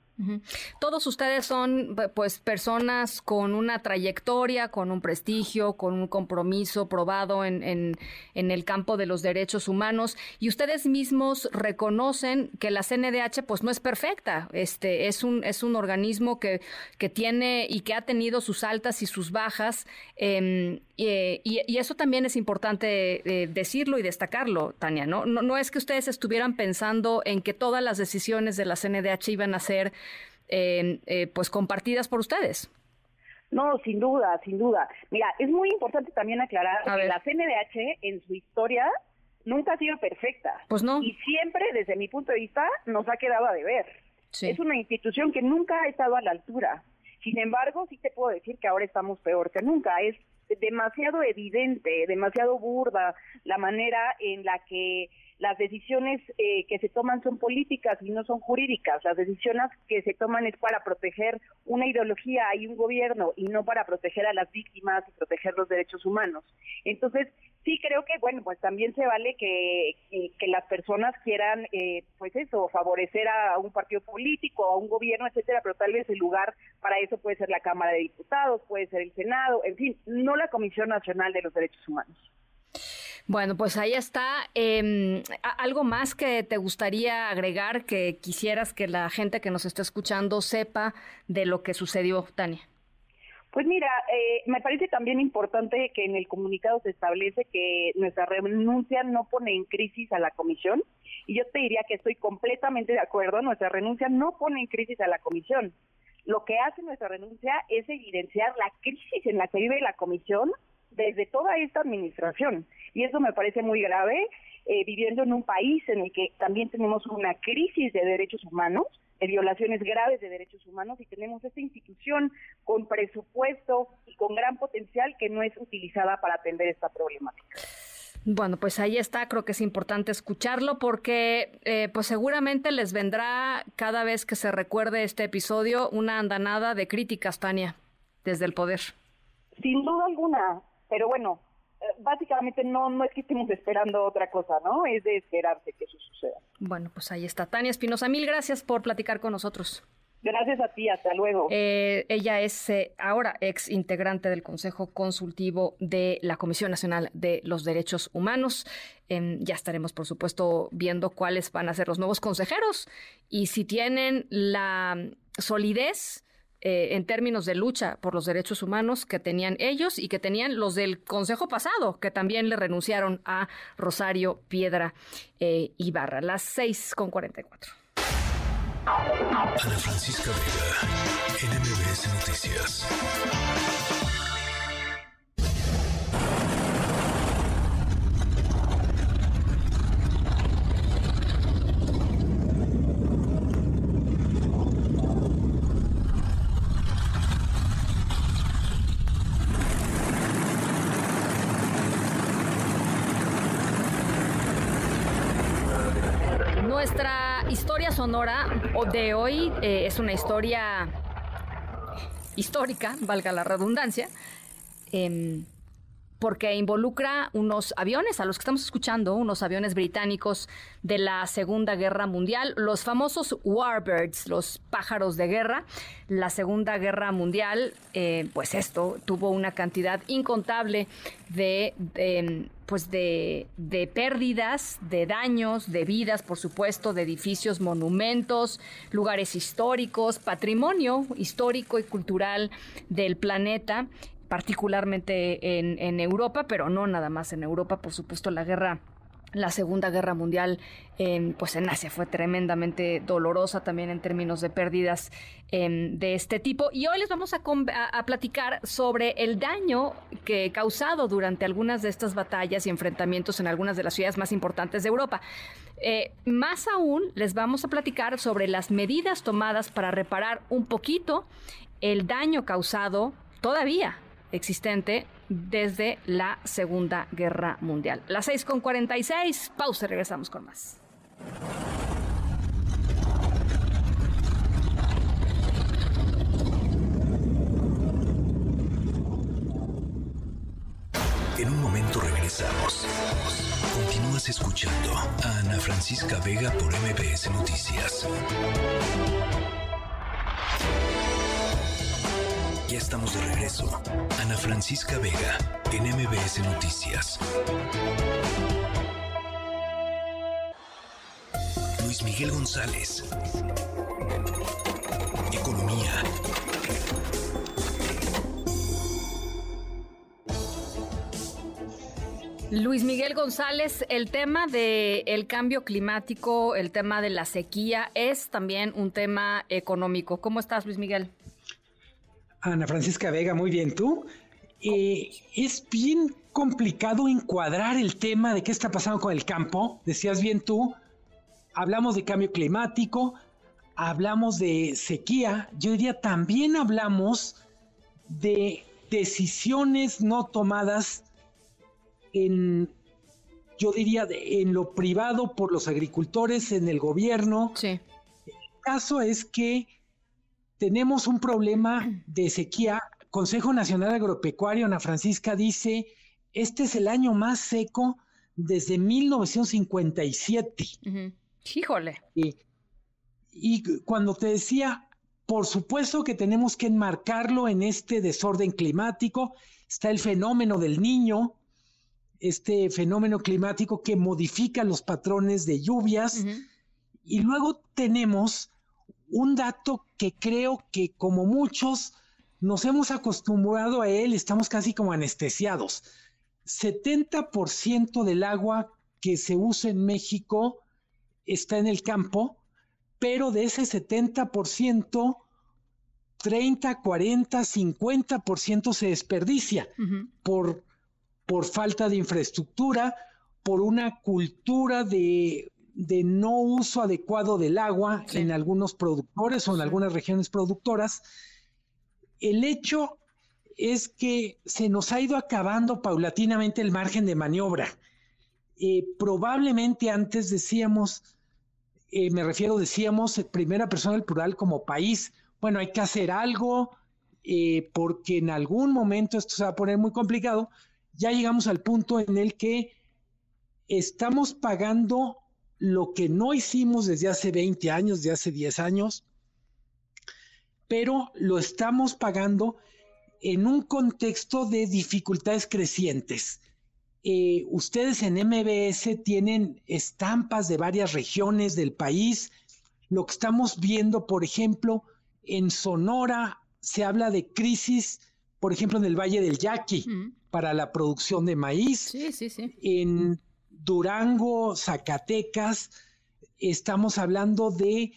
Todos ustedes son pues personas con una trayectoria, con un prestigio, con un compromiso probado en, en, el campo de los derechos humanos y ustedes mismos reconocen que la CNDH pues no es perfecta, este es un es un organismo que, que tiene y que ha tenido sus altas y sus bajas em, y, eso también es importante eh, decirlo y destacarlo, Tania, ¿no? ¿no? No es que ustedes estuvieran pensando en que todas las decisiones de la CNDH iban a ser eh, pues compartidas por ustedes. No, sin duda, sin duda. Mira, es muy importante también aclarar que la CNDH en su historia nunca ha sido perfecta. Pues no. Y siempre, desde mi punto de vista, nos ha quedado a deber. Es una institución que nunca ha estado a la altura. Sin embargo, sí te puedo decir que ahora estamos peor que nunca. Es demasiado evidente, demasiado burda la manera en la que las decisiones eh, que se toman son políticas y no son jurídicas. Las decisiones que se toman es para proteger una ideología y un gobierno y no para proteger a las víctimas y proteger los derechos humanos. Entonces, sí creo que, bueno, pues también se vale que, que, las personas quieran, eh, pues eso, favorecer a un partido político, a un gobierno, etcétera, pero tal vez el lugar para eso puede ser la Cámara de Diputados, puede ser el Senado, en fin, no la Comisión Nacional de los Derechos Humanos. Bueno, pues ahí está. Em, ¿Algo más que te gustaría agregar que quisieras que la gente que nos está escuchando sepa de lo que sucedió, Tania? Pues mira, eh, me parece también importante que en el comunicado se establece que nuestra renuncia no pone en crisis a la comisión y yo te diría que estoy completamente de acuerdo, nuestra renuncia no pone en crisis a la comisión. Lo que hace nuestra renuncia es evidenciar la crisis en la que vive la comisión desde toda esta administración y eso me parece muy grave, eh, viviendo en un país en el que también tenemos una crisis de derechos humanos de violaciones graves de derechos humanos y tenemos esta institución con presupuesto y con gran potencial que no es utilizada para atender esta problemática. Bueno, pues ahí está, creo que es importante escucharlo porque eh, pues seguramente les vendrá cada vez que se recuerde este episodio una andanada de críticas, Tania, desde el poder. Sin duda alguna, pero bueno, eh, básicamente no, no es que estemos esperando otra cosa, ¿no? Es de esperarse que eso suceda. Bueno, pues ahí está. Tania Espinosa, mil gracias por platicar con nosotros. Gracias a ti, hasta luego. Eh, ella es eh, ahora ex integrante del Consejo Consultivo de la Comisión Nacional de los Derechos Humanos. Em, ya estaremos, por supuesto, viendo cuáles van a ser los nuevos consejeros y si tienen la solidez eh, en términos de lucha por los derechos humanos que tenían ellos y que tenían los del Consejo pasado, que también le renunciaron a Rosario Piedra eh, Ibarra. Las 6 con 44. Ana Francisca Vega, NMBS Noticias. Nuestra historia sonora de hoy eh, es una historia histórica, valga la redundancia, em, porque involucra unos aviones, a los que estamos escuchando, unos aviones británicos de la Segunda Guerra Mundial, los famosos Warbirds, los pájaros de guerra. La Segunda Guerra Mundial, eh, pues esto tuvo una cantidad incontable de, pues de, de, pérdidas, de daños, de vidas, por supuesto, de edificios, monumentos, lugares históricos, patrimonio histórico y cultural del planeta particularmente en, en Europa, pero no nada más en Europa, por supuesto la guerra la Segunda Guerra Mundial, pues en Asia fue tremendamente dolorosa también en términos de pérdidas em, de este tipo. Y hoy les vamos a, a, platicar sobre el daño que causado durante algunas de estas batallas y enfrentamientos en algunas de las ciudades más importantes de Europa. Eh, más aún, les vamos a platicar sobre las medidas tomadas para reparar un poquito el daño causado todavía existente desde la Segunda Guerra Mundial. Las 6 con 46, pausa, regresamos con más. En un momento regresamos. Continúas escuchando a Ana Francisca Vega por MBS Noticias. Ya estamos de regreso. Ana Francisca Vega, en MBS Noticias. Luis Miguel González. Economía. Luis Miguel González, el tema del cambio climático, el tema de la sequía, es también un tema económico. ¿Cómo estás, Luis Miguel? Ana Francisca Vega, muy bien, ¿tú? Eh, es bien complicado encuadrar el tema de qué está pasando con el campo. Decías bien tú, hablamos de cambio climático, hablamos de sequía, yo diría también hablamos de decisiones no tomadas en, yo diría, en lo privado por los agricultores, en el gobierno. Sí. El caso es que tenemos un problema de sequía. Consejo Nacional Agropecuario, Ana Francisca, dice, este es el año más seco desde 1957. Híjole. Y, y cuando te decía, por supuesto que tenemos que enmarcarlo en este desorden climático, está el fenómeno del niño, este fenómeno climático que modifica los patrones de lluvias. Y luego tenemos un dato que creo que como muchos nos hemos acostumbrado a él, estamos casi como anestesiados. 70% del agua que se usa en México está en el campo, pero de ese 70%, 30, 40, 50% se desperdicia por, por falta de infraestructura, por una cultura de, no uso adecuado del agua en algunos productores o en algunas regiones productoras. El hecho es que se nos ha ido acabando paulatinamente el margen de maniobra. Eh, probablemente antes decíamos, eh, me refiero, decíamos, primera persona del plural como país, bueno, hay que hacer algo eh, porque en algún momento esto se va a poner muy complicado. Ya llegamos al punto en el que estamos pagando lo que no hicimos desde hace 20 años, desde hace 10 años, pero lo estamos pagando en un contexto de dificultades crecientes. Eh, ustedes en MBS tienen estampas de varias regiones del país. Lo que estamos viendo, por ejemplo, en Sonora se habla de crisis, por ejemplo, en el Valle del Yaqui, para la producción de maíz. Sí, sí, sí. En Durango, Zacatecas, estamos hablando de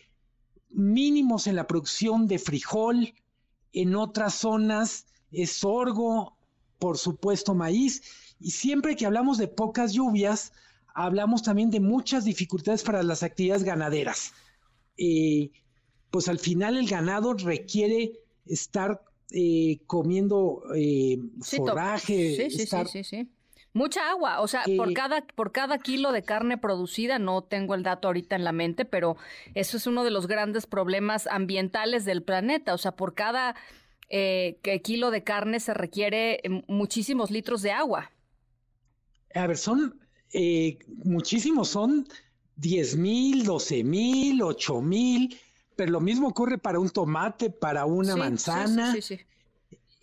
mínimos en la producción de frijol. En otras zonas es sorgo, por supuesto, maíz y siempre que hablamos de pocas lluvias, hablamos también de muchas dificultades para las actividades ganaderas. Eh, pues al final el ganado requiere estar eh, comiendo eh, forraje. Sí, sí, sí, sí, Mucha agua, o sea, por cada por cada kilo de carne producida, no tengo el dato ahorita en la mente, pero eso es uno de los grandes problemas ambientales del planeta. O sea, por cada kilo de carne se requiere muchísimos litros de agua a ver, son eh, muchísimos, son 10 mil, 12 mil, 8 mil, pero lo mismo ocurre para un tomate, para una manzana. Sí, sí,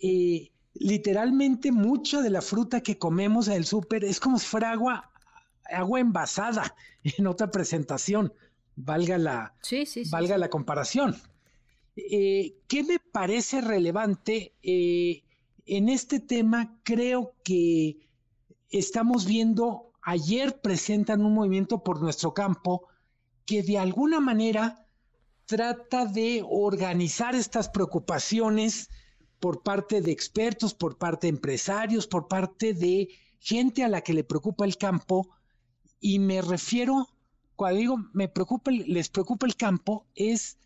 eh, literalmente mucha de la fruta que comemos en el súper es como si fuera agua, agua envasada en otra presentación, valga la, valga la comparación. Eh, ¿Qué me parece relevante? en este tema creo que estamos viendo, ayer presentan un movimiento por nuestro campo que de alguna manera trata de organizar estas preocupaciones por parte de expertos, por parte de empresarios, por parte de gente a la que le preocupa el campo. Y me refiero, cuando digo me preocupa, les preocupa el campo, es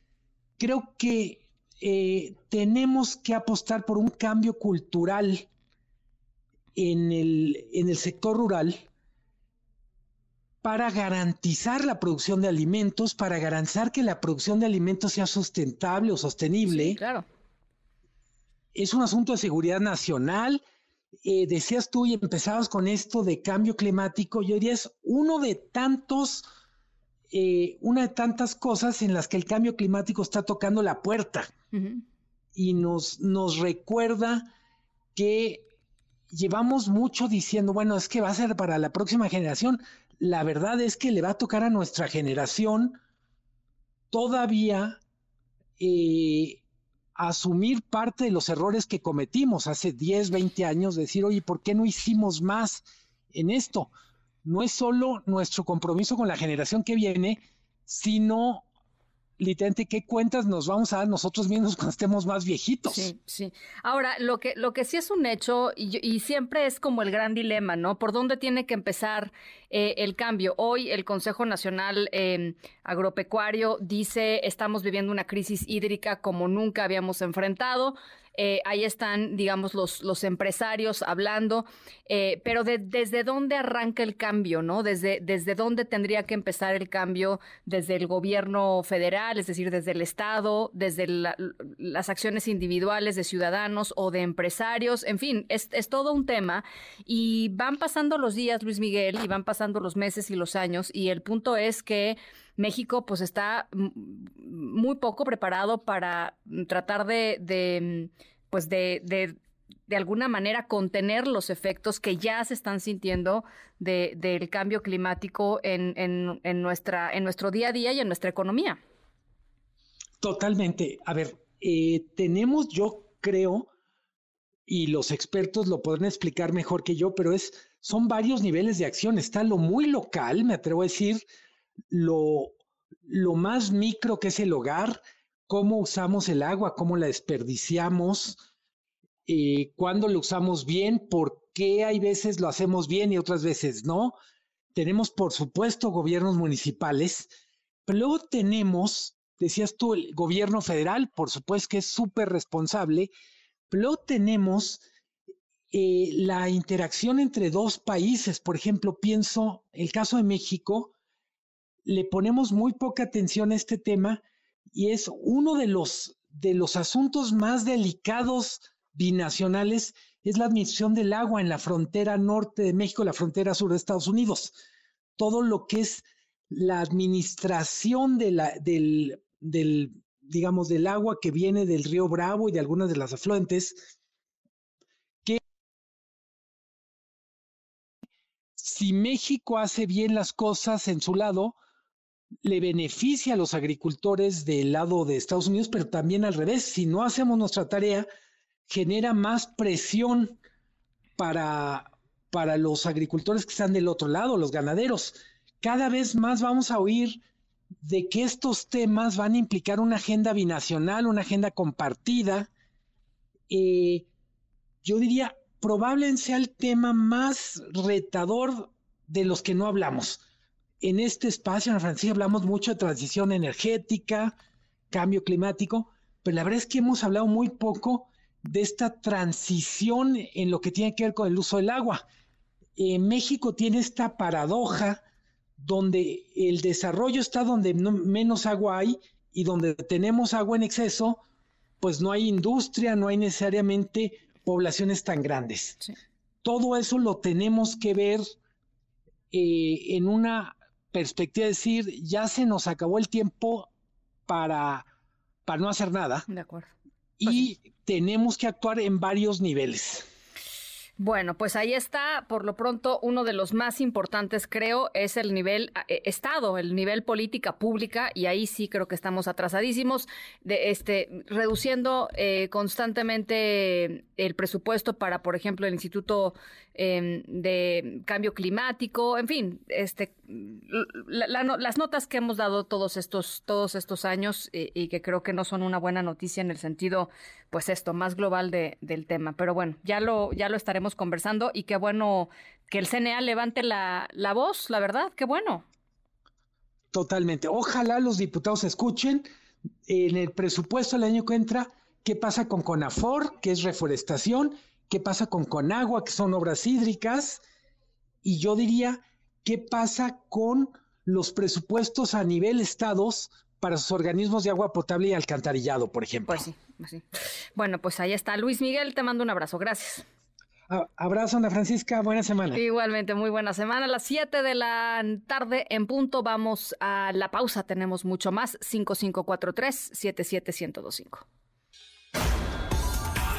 creo que eh, tenemos que apostar por un cambio cultural en el, en el sector rural para garantizar la producción de alimentos, para garantizar que la producción de alimentos sea sustentable o sostenible. claro. Es un asunto de seguridad nacional. Eh, decías tú y empezabas con esto de cambio climático. Yo diría es uno de tantos, eh, una de tantas cosas en las que el cambio climático está tocando la puerta y nos, nos recuerda que llevamos mucho diciendo, bueno, es que va a ser para la próxima generación. La verdad es que le va a tocar a nuestra generación todavía eh, asumir parte de los errores que cometimos hace 10, 20 años, decir, oye, ¿por qué no hicimos más en esto? No es solo nuestro compromiso con la generación que viene, sino literalmente qué cuentas nos vamos a dar nosotros mismos cuando estemos más viejitos. Sí, sí. Ahora, lo que, lo que sí es un hecho, y, siempre es como el gran dilema, ¿no? ¿Por dónde tiene que empezar eh, el cambio? Hoy el Consejo Nacional em, Agropecuario dice, estamos viviendo una crisis hídrica como nunca habíamos enfrentado. Eh, ahí están, digamos, los, los empresarios hablando, eh, pero desde dónde arranca el cambio, ¿no? Desde, desde dónde tendría que empezar el cambio desde el gobierno federal, es decir, desde el Estado, desde las acciones individuales de ciudadanos o de empresarios, en fin, es, es todo un tema y van pasando los días, Luis Miguel, y van pasando los meses y los años y el punto es que México pues está muy poco preparado para tratar de, de pues de, de alguna manera contener los efectos que ya se están sintiendo del cambio climático en, en nuestro día a día y en nuestra economía. Totalmente. A ver, eh, tenemos, yo creo, y los expertos lo podrán explicar mejor que yo, pero es, son varios niveles de acción. Está lo muy local, me atrevo a decir, lo, lo más micro que es el hogar, cómo usamos el agua, cómo la desperdiciamos, eh, cuándo lo usamos bien, por qué hay veces lo hacemos bien y otras veces no. Tenemos, por supuesto, gobiernos municipales, pero luego tenemos, decías tú, el gobierno federal, por supuesto que es súper responsable, pero luego tenemos eh, la interacción entre dos países. Por ejemplo, pienso, el caso de México, le ponemos muy poca atención a este tema y es uno de los, de los asuntos más delicados binacionales, es la admisión del agua en la frontera norte de México, la frontera sur de Estados Unidos. Todo lo que es la administración de del, del, digamos, del agua que viene del río Bravo y de algunas de las afluentes, que si México hace bien las cosas en su lado, le beneficia a los agricultores del lado de Estados Unidos, pero también al revés. Si no hacemos nuestra tarea, genera más presión para, para los agricultores que están del otro lado, los ganaderos. Cada vez más vamos a oír de que estos temas van a implicar una agenda binacional, una agenda compartida. Eh, yo diría, probablemente sea el tema más retador de los que no hablamos en este espacio, en Francia, hablamos mucho de transición energética, cambio climático, pero la verdad es que hemos hablado muy poco de esta transición en lo que tiene que ver con el uso del agua. En México tiene esta paradoja donde el desarrollo está donde menos agua hay y donde tenemos agua en exceso, pues no hay industria, no hay necesariamente poblaciones tan grandes. Todo eso lo tenemos que ver eh, en una perspectiva de decir, ya se nos acabó el tiempo para, para no hacer nada. De acuerdo. Y pues tenemos que actuar en varios niveles. Bueno, pues ahí está, por lo pronto, uno de los más importantes, creo, es el nivel eh, Estado, el nivel política pública, y ahí sí creo que estamos atrasadísimos, de este, reduciendo eh, constantemente el presupuesto para, por ejemplo, el Instituto em, de Cambio Climático, en fin, este, las notas que hemos dado todos estos, todos estos años y, y, que creo que no son una buena noticia en el sentido, pues esto, más global de, del tema. Pero bueno, ya lo, ya lo estaremos conversando y qué bueno que el CNA levante la, la voz, la verdad, qué bueno. Totalmente. Ojalá los diputados escuchen en el presupuesto el año que entra qué pasa con CONAFOR, que es reforestación, qué pasa con CONAGUA, que son obras hídricas, y yo diría qué pasa con los presupuestos a nivel estados para sus organismos de agua potable y alcantarillado, por ejemplo. Pues sí, pues sí. Bueno, pues ahí está. Luis Miguel, te mando un abrazo. Gracias. Abrazo, Ana Francisca. Buena semana. Igualmente, muy buena semana. A las 7 de la tarde en punto vamos a la pausa. Tenemos mucho más. 5543-77125.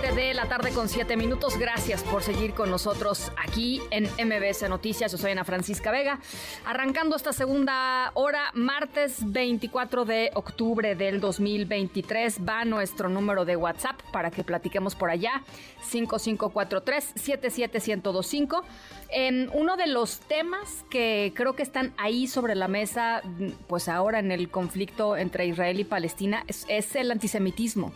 7 de la tarde con 7 minutos. Gracias por seguir con nosotros aquí en MBS Noticias. Yo soy Ana Francisca Vega. Arrancando esta segunda hora, martes 24 de octubre del 2023, va nuestro número de WhatsApp para que platiquemos por allá. 5543 77125 uno de los temas que creo que están ahí sobre la mesa, pues ahora en el conflicto entre Israel y Palestina, es, el antisemitismo.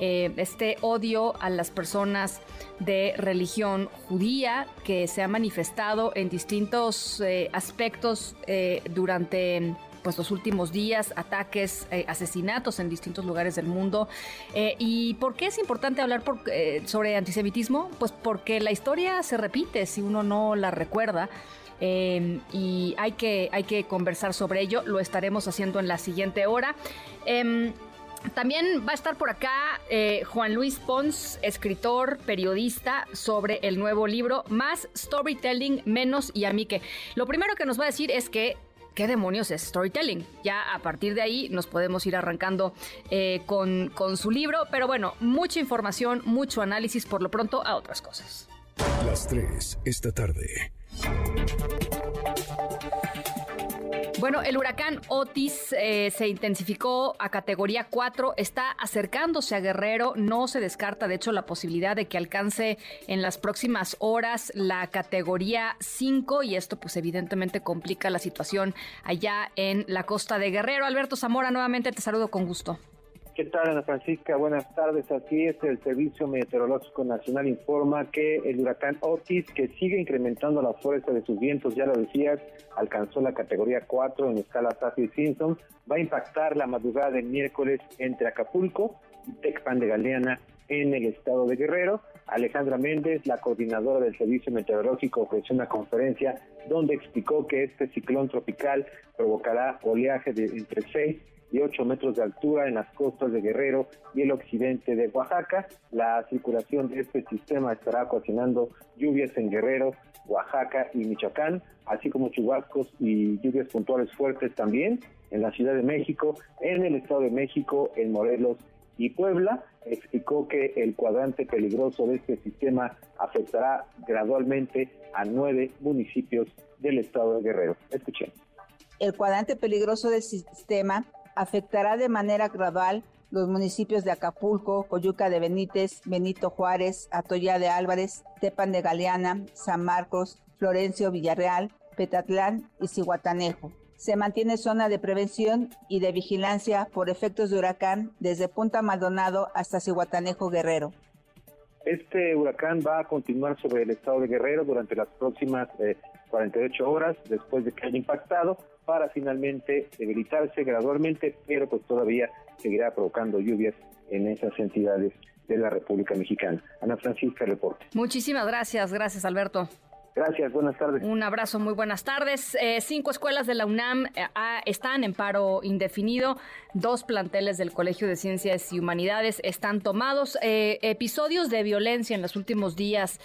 Eh, este odio a las personas de religión judía que se ha manifestado en distintos eh, aspectos eh, durante pues los últimos días, ataques, asesinatos en distintos lugares del mundo. ¿Y por qué es importante hablar sobre antisemitismo? Pues porque la historia se repite si uno no la recuerda. em, y hay que, hay que conversar sobre ello. Lo estaremos haciendo en la siguiente hora. También va a estar por acá eh, Juan Luis Pons, escritor, periodista, sobre el nuevo libro Más Storytelling, Menos y Amique. Lo primero que nos va a decir es que ¿qué demonios es storytelling? Ya a partir de ahí nos podemos ir arrancando eh, con, con su libro, pero bueno, mucha información, mucho análisis por lo pronto a otras cosas. Las tres esta tarde. Bueno, el huracán Otis eh, se intensificó a categoría 4, está acercándose a Guerrero, no se descarta de hecho la posibilidad de que alcance en las próximas horas la categoría 5 y esto pues evidentemente complica la situación allá en la costa de Guerrero. Alberto Zamora, nuevamente te saludo con gusto. ¿Qué tal, Ana Francisca? Buenas tardes. Aquí es el Servicio Meteorológico Nacional informa que el huracán Otis, que sigue incrementando la fuerza de sus vientos, ya lo decías, alcanzó la categoría 4 en escala Saffir-Simpson, va a impactar la madrugada del miércoles entre Acapulco y Tecpan de Galeana en el estado de Guerrero. Alejandra Méndez, la coordinadora del Servicio Meteorológico, ofreció una conferencia donde explicó que este ciclón tropical provocará oleaje de entre 6 y 8 metros de altura en las costas de Guerrero y el occidente de Oaxaca. La circulación de este sistema estará ocasionando lluvias en Guerrero, Oaxaca y Michoacán, así como chubascos y lluvias puntuales fuertes también en la Ciudad de México, en el Estado de México, en Morelos y Puebla. Explicó que el cuadrante peligroso de este sistema afectará gradualmente a nueve municipios del Estado de Guerrero. Escuchen. El cuadrante peligroso del sistema afectará de manera gradual los municipios de Acapulco, Coyuca de Benítez, Benito Juárez, Atoya de Álvarez, Tepan de Galeana, San Marcos, Florencio Villarreal, Petatlán y Cihuatanejo. Se mantiene zona de prevención y de vigilancia por efectos de huracán desde Punta Maldonado hasta Cihuatanejo Guerrero. Este huracán va a continuar sobre el estado de Guerrero durante las próximas 48 eh, horas después de que haya impactado para finalmente debilitarse gradualmente, pero pues todavía seguirá provocando lluvias en esas entidades de la República Mexicana. Ana Francisca, reporte. Muchísimas gracias, gracias Alberto. Gracias, buenas tardes. Un abrazo, muy buenas tardes. Eh, cinco escuelas de la UNAM eh, están en paro indefinido. Dos planteles del Colegio de Ciencias y Humanidades están tomados. Eh, episodios de violencia en los últimos días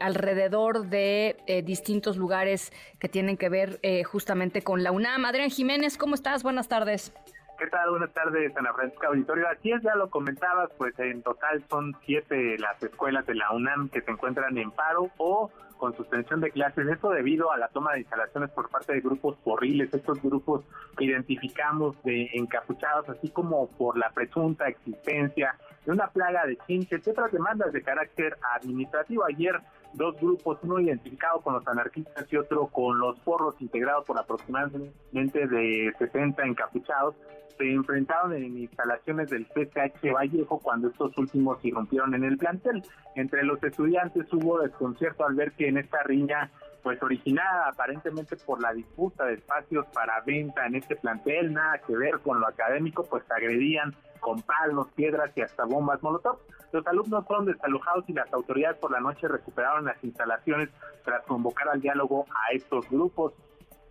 alrededor de distintos lugares que tienen que ver justamente con la UNAM. Adrián Jiménez, ¿cómo estás? Buenas tardes. ¿Qué tal? Buenas tardes, Ana Francisca Auditorio. Así es, ya lo comentabas, pues en total son siete las escuelas de la UNAM que se encuentran en paro o con suspensión de clases, esto debido a la toma de instalaciones por parte de grupos porriles, estos grupos que identificamos de encapuchados, así como por la presunta existencia de una plaga de chinches y otras demandas de carácter administrativo. Ayer dos grupos, uno identificado con los anarquistas y otro con los porros, integrados por aproximadamente de 60 encapuchados, se enfrentaron en instalaciones del CCH Vallejo cuando estos últimos irrumpieron en el plantel. Entre los estudiantes hubo desconcierto al ver que en esta riña pues originada aparentemente por la disputa de espacios para venta en este plantel, nada que ver con lo académico, pues agredían con palos, piedras y hasta bombas molotov. Los alumnos fueron desalojados y las autoridades por la noche recuperaron las instalaciones tras convocar al diálogo a estos grupos.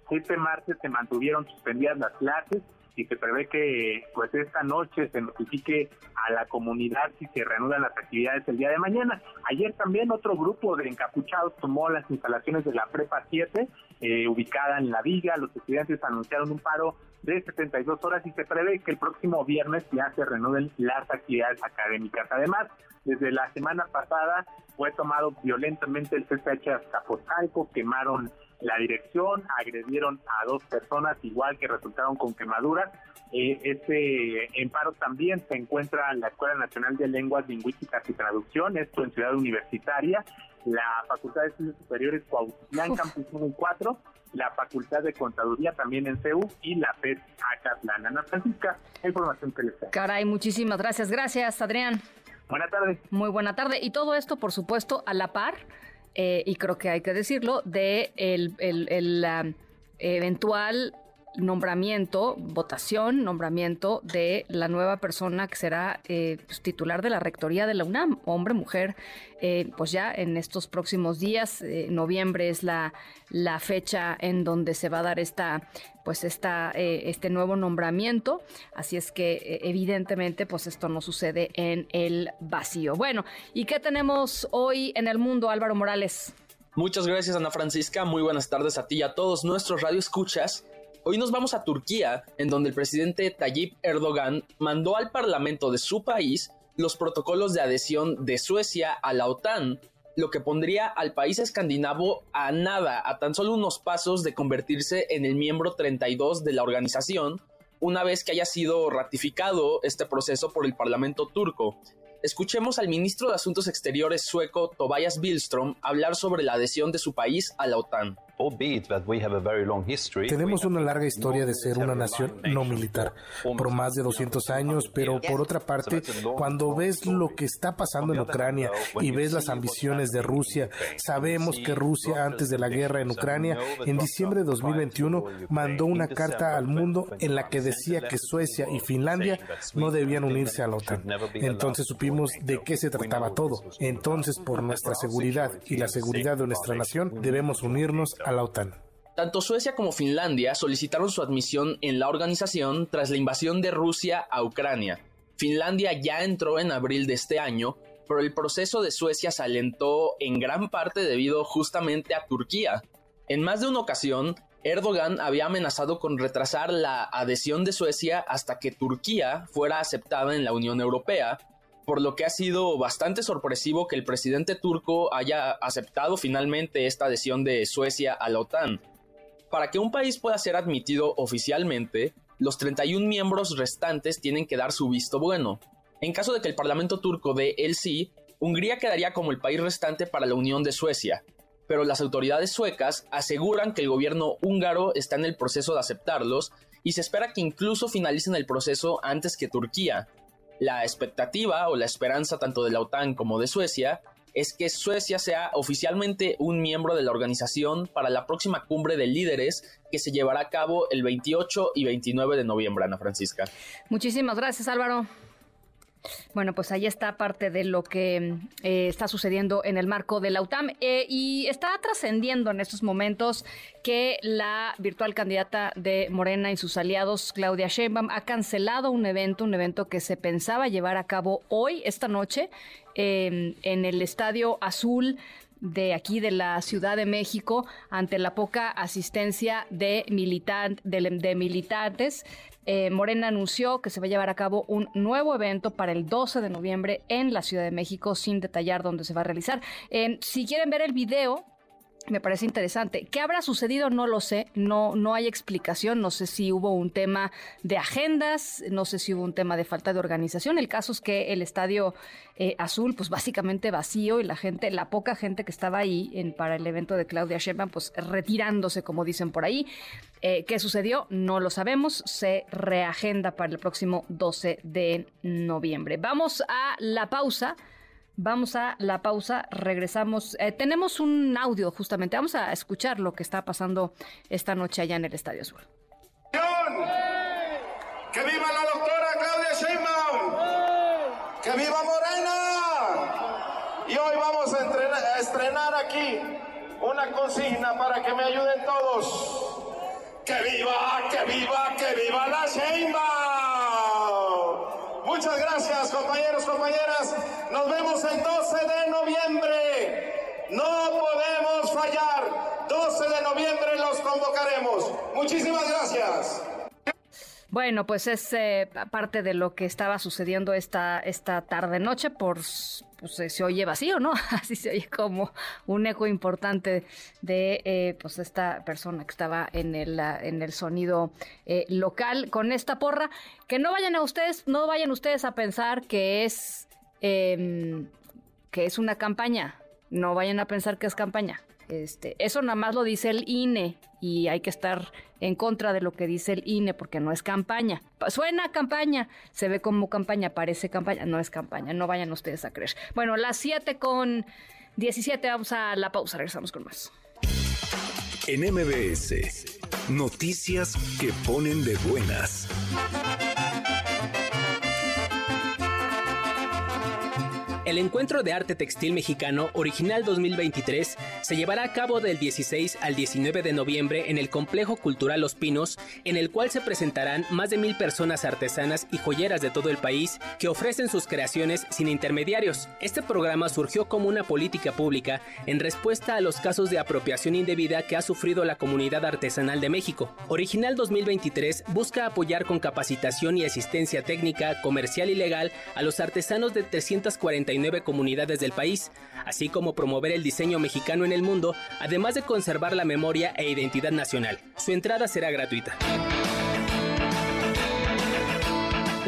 Este martes se mantuvieron suspendidas las clases y se prevé que pues esta noche se notifique a la comunidad si se reanudan las actividades el día de mañana. Ayer también otro grupo de encapuchados tomó las instalaciones de la Prepa 7, eh, ubicada en la Viga. Los estudiantes anunciaron un paro de 72 horas y se prevé que el próximo viernes ya se reanuden las actividades académicas. Además, desde la semana pasada fue tomado violentamente el CCH Azcapotzalco, quemaron la dirección, agredieron a dos personas igual que resultaron con quemaduras. Eh, este paro también se encuentra en la Escuela Nacional de Lenguas Lingüísticas y Traducción, esto en Ciudad Universitaria, la Facultad de Estudios Superiores Cuauhtitlán, Campus 1 y 4, la Facultad de Contaduría también en CEU y la FED Acatlán. Ana Francisca, información que les. Caray, muchísimas gracias. Gracias, Adrián. Buenas tardes. Muy buena tarde. Y todo esto, por supuesto, a la par eh, y creo que hay que decirlo, de el, el, eventual nombramiento, votación, nombramiento de la nueva persona que será eh, pues, titular de la rectoría de la UNAM, hombre, mujer, eh, pues ya en estos próximos días, eh, noviembre es la, la fecha en donde se va a dar esta, pues esta, este nuevo nombramiento, así es que evidentemente pues esto no sucede en el vacío. Bueno, ¿y qué tenemos hoy en el mundo, Álvaro Morales? Muchas gracias Ana Francisca, muy buenas tardes a ti y a todos nuestros radioescuchas. Hoy nos vamos a Turquía, en donde el presidente Tayyip Erdogan mandó al parlamento de su país los protocolos de adhesión de Suecia a la OTAN, lo que pondría al país escandinavo a nada, a tan solo unos pasos de convertirse en el miembro 32 de la organización, una vez que haya sido ratificado este proceso por el Parlamento turco. Escuchemos al ministro de Asuntos Exteriores sueco Tobias Billström hablar sobre la adhesión de su país a la OTAN. Tenemos una larga historia de ser una nación no militar por más de 200 años, pero por otra parte, cuando ves lo que está pasando en Ucrania y ves las ambiciones de Rusia, sabemos que Rusia antes de la guerra en Ucrania, en diciembre de 2021, mandó una carta al mundo en la que decía que Suecia y Finlandia no debían unirse a la OTAN. Entonces supimos de qué se trataba todo. Entonces, por nuestra seguridad y la seguridad de nuestra nación, debemos unirnos la OTAN. Tanto Suecia como Finlandia solicitaron su admisión en la organización tras la invasión de Rusia a Ucrania. Finlandia ya entró en abril de este año, pero el proceso de Suecia se alentó en gran parte debido justamente a Turquía. En más de una ocasión, Erdogan había amenazado con retrasar la adhesión de Suecia hasta que Turquía fuera aceptada en la Unión Europea, por lo que ha sido bastante sorpresivo que el presidente turco haya aceptado finalmente esta adhesión de Suecia a la OTAN. Para que un país pueda ser admitido oficialmente, los 31 miembros restantes tienen que dar su visto bueno. En caso de que el Parlamento turco dé el sí, Hungría quedaría como el país restante para la unión de Suecia, pero las autoridades suecas aseguran que el gobierno húngaro está en el proceso de aceptarlos y se espera que incluso finalicen el proceso antes que Turquía, la expectativa o la esperanza tanto de la OTAN como de Suecia es que Suecia sea oficialmente un miembro de la organización para la próxima cumbre de líderes que se llevará a cabo el 28 y 29 de noviembre, Ana Francisca. Muchísimas gracias, Álvaro. Bueno, pues ahí está parte de lo que eh, está sucediendo en el marco de la UTAM eh, y está trascendiendo en estos momentos que la virtual candidata de Morena y sus aliados, Claudia Sheinbaum, ha cancelado un evento, un evento que se pensaba llevar a cabo hoy, esta noche, en el Estadio Azul de aquí de la Ciudad de México ante la poca asistencia de, de militantes eh, Morena anunció que se va a llevar a cabo un nuevo evento para el 12 de noviembre en la Ciudad de México, sin detallar dónde se va a realizar. Eh, si quieren ver el video, me parece interesante. ¿Qué habrá sucedido? No lo sé, no, no hay explicación, no sé si hubo un tema de agendas, no sé si hubo un tema de falta de organización. El caso es que el estadio eh, azul, pues básicamente vacío y la gente, la poca gente que estaba ahí para el evento de Claudia Sheinbaum, pues retirándose, como dicen por ahí. Eh, ¿Qué sucedió? No lo sabemos, se reagenda para el próximo 12 de noviembre. Vamos a la pausa. Vamos a la pausa, regresamos. Eh, tenemos un audio justamente, vamos a escuchar lo que está pasando esta noche allá en el Estadio Sur. ¡Que viva la doctora Claudia Sheinbaum! ¡Que viva Morena! Y hoy vamos a, a estrenar aquí una consigna para que me ayuden todos. ¡Que viva, que viva, que viva la Sheinbaum! Muchas gracias, compañeros, compañeras. Nos vemos el 12 de noviembre. No podemos fallar. 12 de noviembre los convocaremos. Muchísimas gracias. Bueno, pues es eh, parte de lo que estaba sucediendo esta, esta tarde-noche por pues eh, se oye vacío, ¿no? Así se oye como un eco importante de eh, pues esta persona que estaba en el, en el sonido local con esta porra. Que no vayan a ustedes, no vayan ustedes a pensar que es em, que es una campaña. No vayan a pensar que es campaña. Este, eso nada más lo dice el INE y hay que estar en contra de lo que dice el INE porque no es campaña. Suena campaña, se ve como campaña, parece campaña, no es campaña, no vayan ustedes a creer. Bueno, las 7 con 17 vamos a la pausa, regresamos con más. En MBS, Noticias que ponen de buenas. El Encuentro de Arte Textil Mexicano Original 2023 se llevará a cabo del 16 al 19 de noviembre en el Complejo Cultural Los Pinos, en el cual se presentarán más de mil personas artesanas y joyeras de todo el país que ofrecen sus creaciones sin intermediarios. Este programa surgió como una política pública en respuesta a los casos de apropiación indebida que ha sufrido la comunidad artesanal de México. Original 2023 busca apoyar con capacitación y asistencia técnica, comercial y legal a los artesanos de 349 comunidades del país, así como promover el diseño mexicano en el mundo, además de conservar la memoria e identidad nacional. Su entrada será gratuita.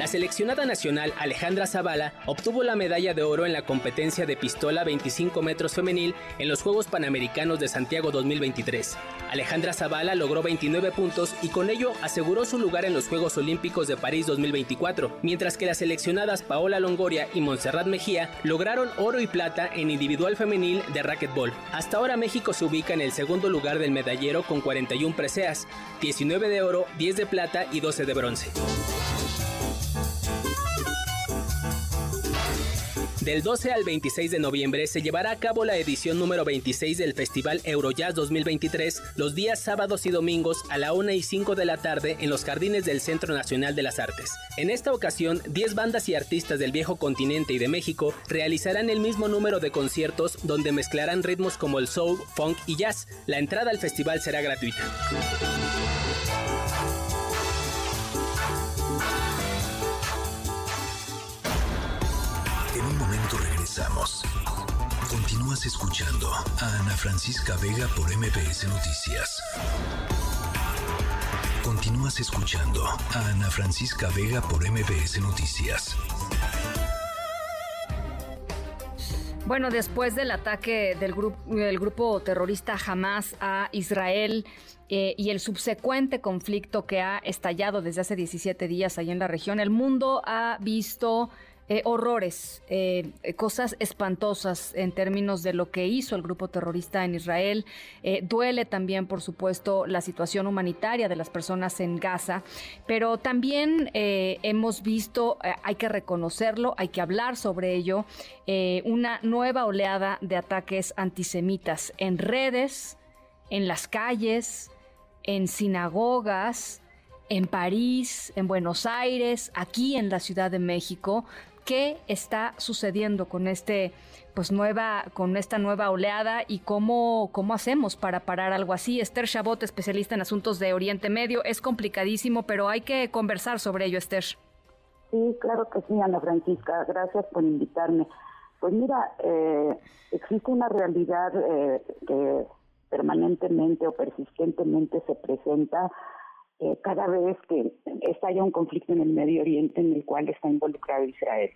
La seleccionada nacional Alejandra Zavala obtuvo la medalla de oro en la competencia de pistola 25 metros femenil en los Juegos Panamericanos de Santiago 2023. Alejandra Zavala logró 29 puntos y con ello aseguró su lugar en los Juegos Olímpicos de París 2024, mientras que las seleccionadas Paola Longoria y Montserrat Mejía lograron oro y plata en individual femenil de racquetball. Hasta ahora México se ubica en el segundo lugar del medallero con 41 preseas, 19 de oro, 10 de plata y 12 de bronce. Del 12 al 26 de noviembre se llevará a cabo la edición número 26 del Festival Eurojazz 2023 los días sábados y domingos a la 1 y 5 de la tarde en los jardines del Centro Nacional de las Artes. En esta ocasión, 10 bandas y artistas del viejo continente y de México realizarán el mismo número de conciertos donde mezclarán ritmos como el soul, funk y jazz. La entrada al festival será gratuita. Continúas escuchando a Ana Francisca Vega por MBS Noticias. Continúas escuchando a Ana Francisca Vega por MBS Noticias. Bueno, después del ataque del, grupo, terrorista Hamas a Israel eh, y el subsecuente conflicto que ha estallado desde hace 17 días ahí en la región, el mundo ha visto eh, horrores, eh, cosas espantosas en términos de lo que hizo el grupo terrorista en Israel. Eh, duele también, por supuesto, la situación humanitaria de las personas en Gaza, pero también hemos visto, hay que reconocerlo, hay que hablar sobre ello, una nueva oleada de ataques antisemitas en redes, en las calles, en sinagogas, en París, en Buenos Aires, aquí en la Ciudad de México, qué está sucediendo con este pues nueva con esta nueva oleada y cómo cómo hacemos para parar algo así. Esther Chabot, especialista en asuntos de Oriente Medio, es complicadísimo, pero hay que conversar sobre ello, Esther. Sí, claro que sí, Ana Francisca. Gracias por invitarme. Pues mira, eh, existe una realidad eh, que permanentemente o persistentemente se presenta eh, cada vez que estalla un conflicto en el Medio Oriente en el cual está involucrado Israel.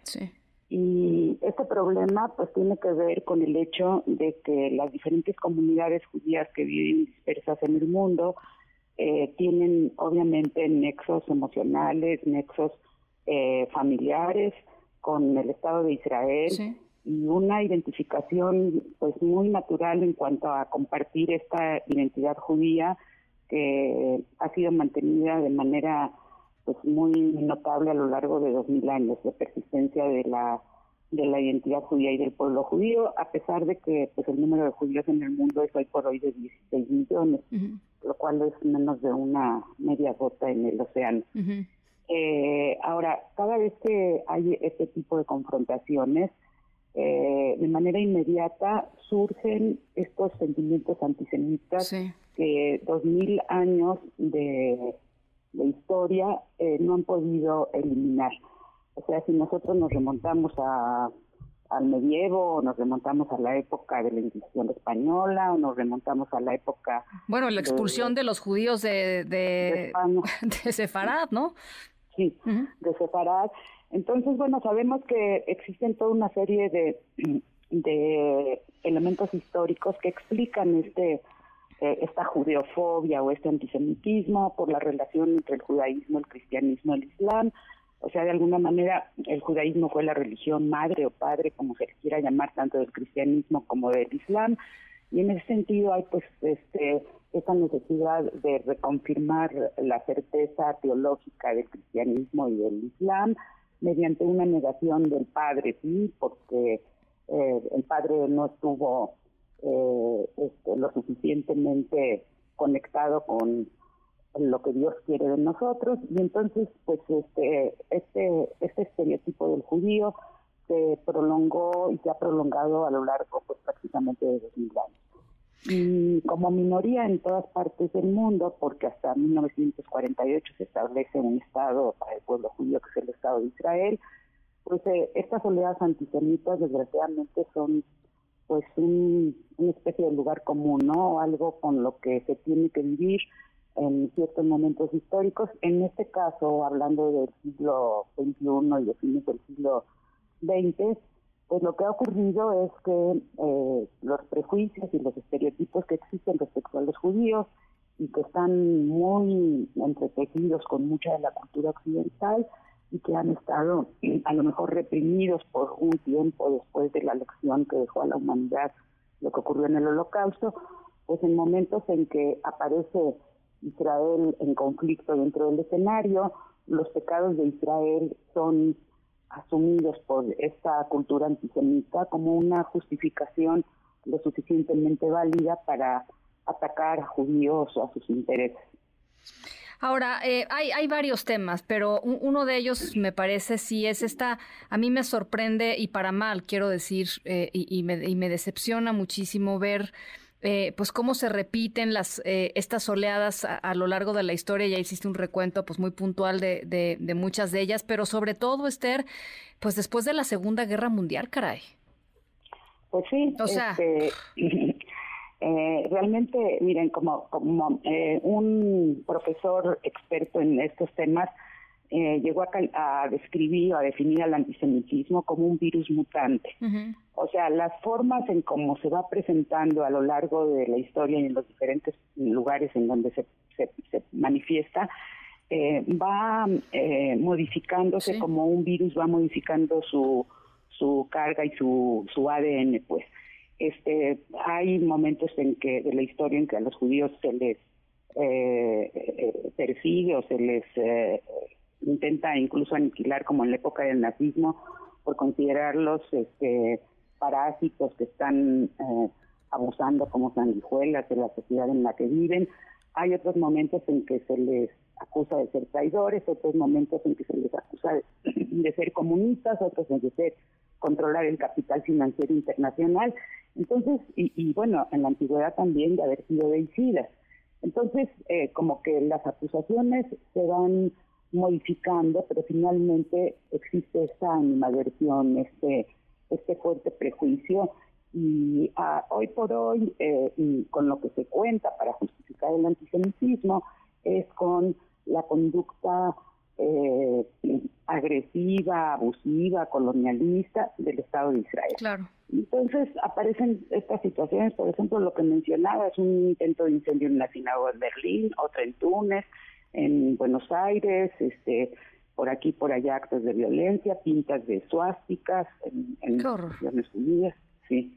Y este problema pues tiene que ver con el hecho de que las diferentes comunidades judías que viven dispersas en el mundo eh, tienen obviamente nexos emocionales, nexos eh, familiares con el Estado de Israel y una identificación pues muy natural en cuanto a compartir esta identidad judía que ha sido mantenida de manera pues muy notable a lo largo de dos mil años de persistencia de la de la identidad judía y del pueblo judío, a pesar de que pues el número de judíos en el mundo es hoy por hoy de 16 millones, lo cual es menos de una media gota en el océano. eh, ahora, cada vez que hay este tipo de confrontaciones, eh, de manera inmediata surgen estos sentimientos antisemitas que dos mil años de, historia eh, no han podido eliminar. O sea, si nosotros nos remontamos a, al medievo, o nos remontamos a la época de la Inquisición española, o nos remontamos a la época... Bueno, la expulsión de, los judíos de, de, de, Sefarad, ¿no? Sí, de Sefarad. Entonces, bueno, sabemos que existen toda una serie de, de elementos históricos que explican este eh, esta judeofobia o este antisemitismo por la relación entre el judaísmo, el cristianismo, el islam. O sea, de alguna manera el judaísmo fue la religión madre o padre, como se quiera llamar, tanto del cristianismo como del islam. Y en ese sentido hay pues este esa necesidad de reconfirmar la certeza teológica del cristianismo y del islam mediante una negación del padre, sí, porque eh, el padre no estuvo eh, este, lo suficientemente conectado con lo que Dios quiere de nosotros. Y entonces pues este este este estereotipo del judío se prolongó y se ha prolongado a lo largo pues prácticamente de dos mil años y como minoría en todas partes del mundo, porque hasta 1948 se establece un Estado para el pueblo judío, que es el Estado de Israel, pues eh, estas oleadas antisemitas desgraciadamente son pues un, una especie de lugar común, ¿no? Algo con lo que se tiene que vivir en ciertos momentos históricos. En este caso, hablando del siglo XXI y de fines del siglo XX, pues lo que ha ocurrido es que eh, los prejuicios y los estereotipos que existen respecto a los judíos y que están muy entretejidos con mucha de la cultura occidental y que han estado a lo mejor reprimidos por un tiempo después de la lección que dejó a la humanidad lo que ocurrió en el holocausto, pues en momentos en que aparece Israel en conflicto dentro del escenario, los pecados de Israel son asumidos por esta cultura antisemita como una justificación lo suficientemente válida para atacar a judíos o a sus intereses. Ahora, eh, hay, hay varios temas, pero uno de ellos me parece sí es esta, a mí me sorprende y para mal, quiero decir, eh, y, me, y me decepciona muchísimo ver eh, pues cómo se repiten las eh, estas oleadas a, lo largo de la historia. Ya hiciste un recuento pues muy puntual de, de, muchas de ellas, pero sobre todo, Esther, pues después de la Segunda Guerra Mundial, caray. Pues sí, o sea, este, eh, realmente, miren, como, como un profesor experto en estos temas, eh, llegó a, describir o a definir al antisemitismo como un virus mutante. O sea, las formas en cómo se va presentando a lo largo de la historia y en los diferentes lugares en donde se, se, manifiesta, eh, va eh, modificándose como un virus va modificando su, su carga y su, su ADN, pues. Este, hay momentos en que de la historia en que a los judíos se les eh, persigue o se les intenta incluso aniquilar como en la época del nazismo por considerarlos este, parásitos que están eh, abusando como sanguijuelas de la sociedad en la que viven. Hay otros momentos en que se les acusa de ser traidores, otros momentos en que se les acusa de, ser comunistas, otros en de ser controlar el capital financiero internacional. Entonces, y, bueno, en la antigüedad también de haber sido vencidas. Entonces, eh, como que las acusaciones se van modificando, pero finalmente existe esta animadversión, este, este fuerte prejuicio y ah, hoy por hoy, eh, y con lo que se cuenta para justificar el antisemitismo, es con la conducta eh, agresiva, abusiva, colonialista del Estado de Israel. Claro. Entonces aparecen estas situaciones, por ejemplo, lo que mencionaba es un intento de incendio en la sinagoga en Berlín, otra en Túnez, en Buenos Aires, este, por aquí, por allá actos de violencia, pintas de suásticas en, en Naciones Unidas, sí.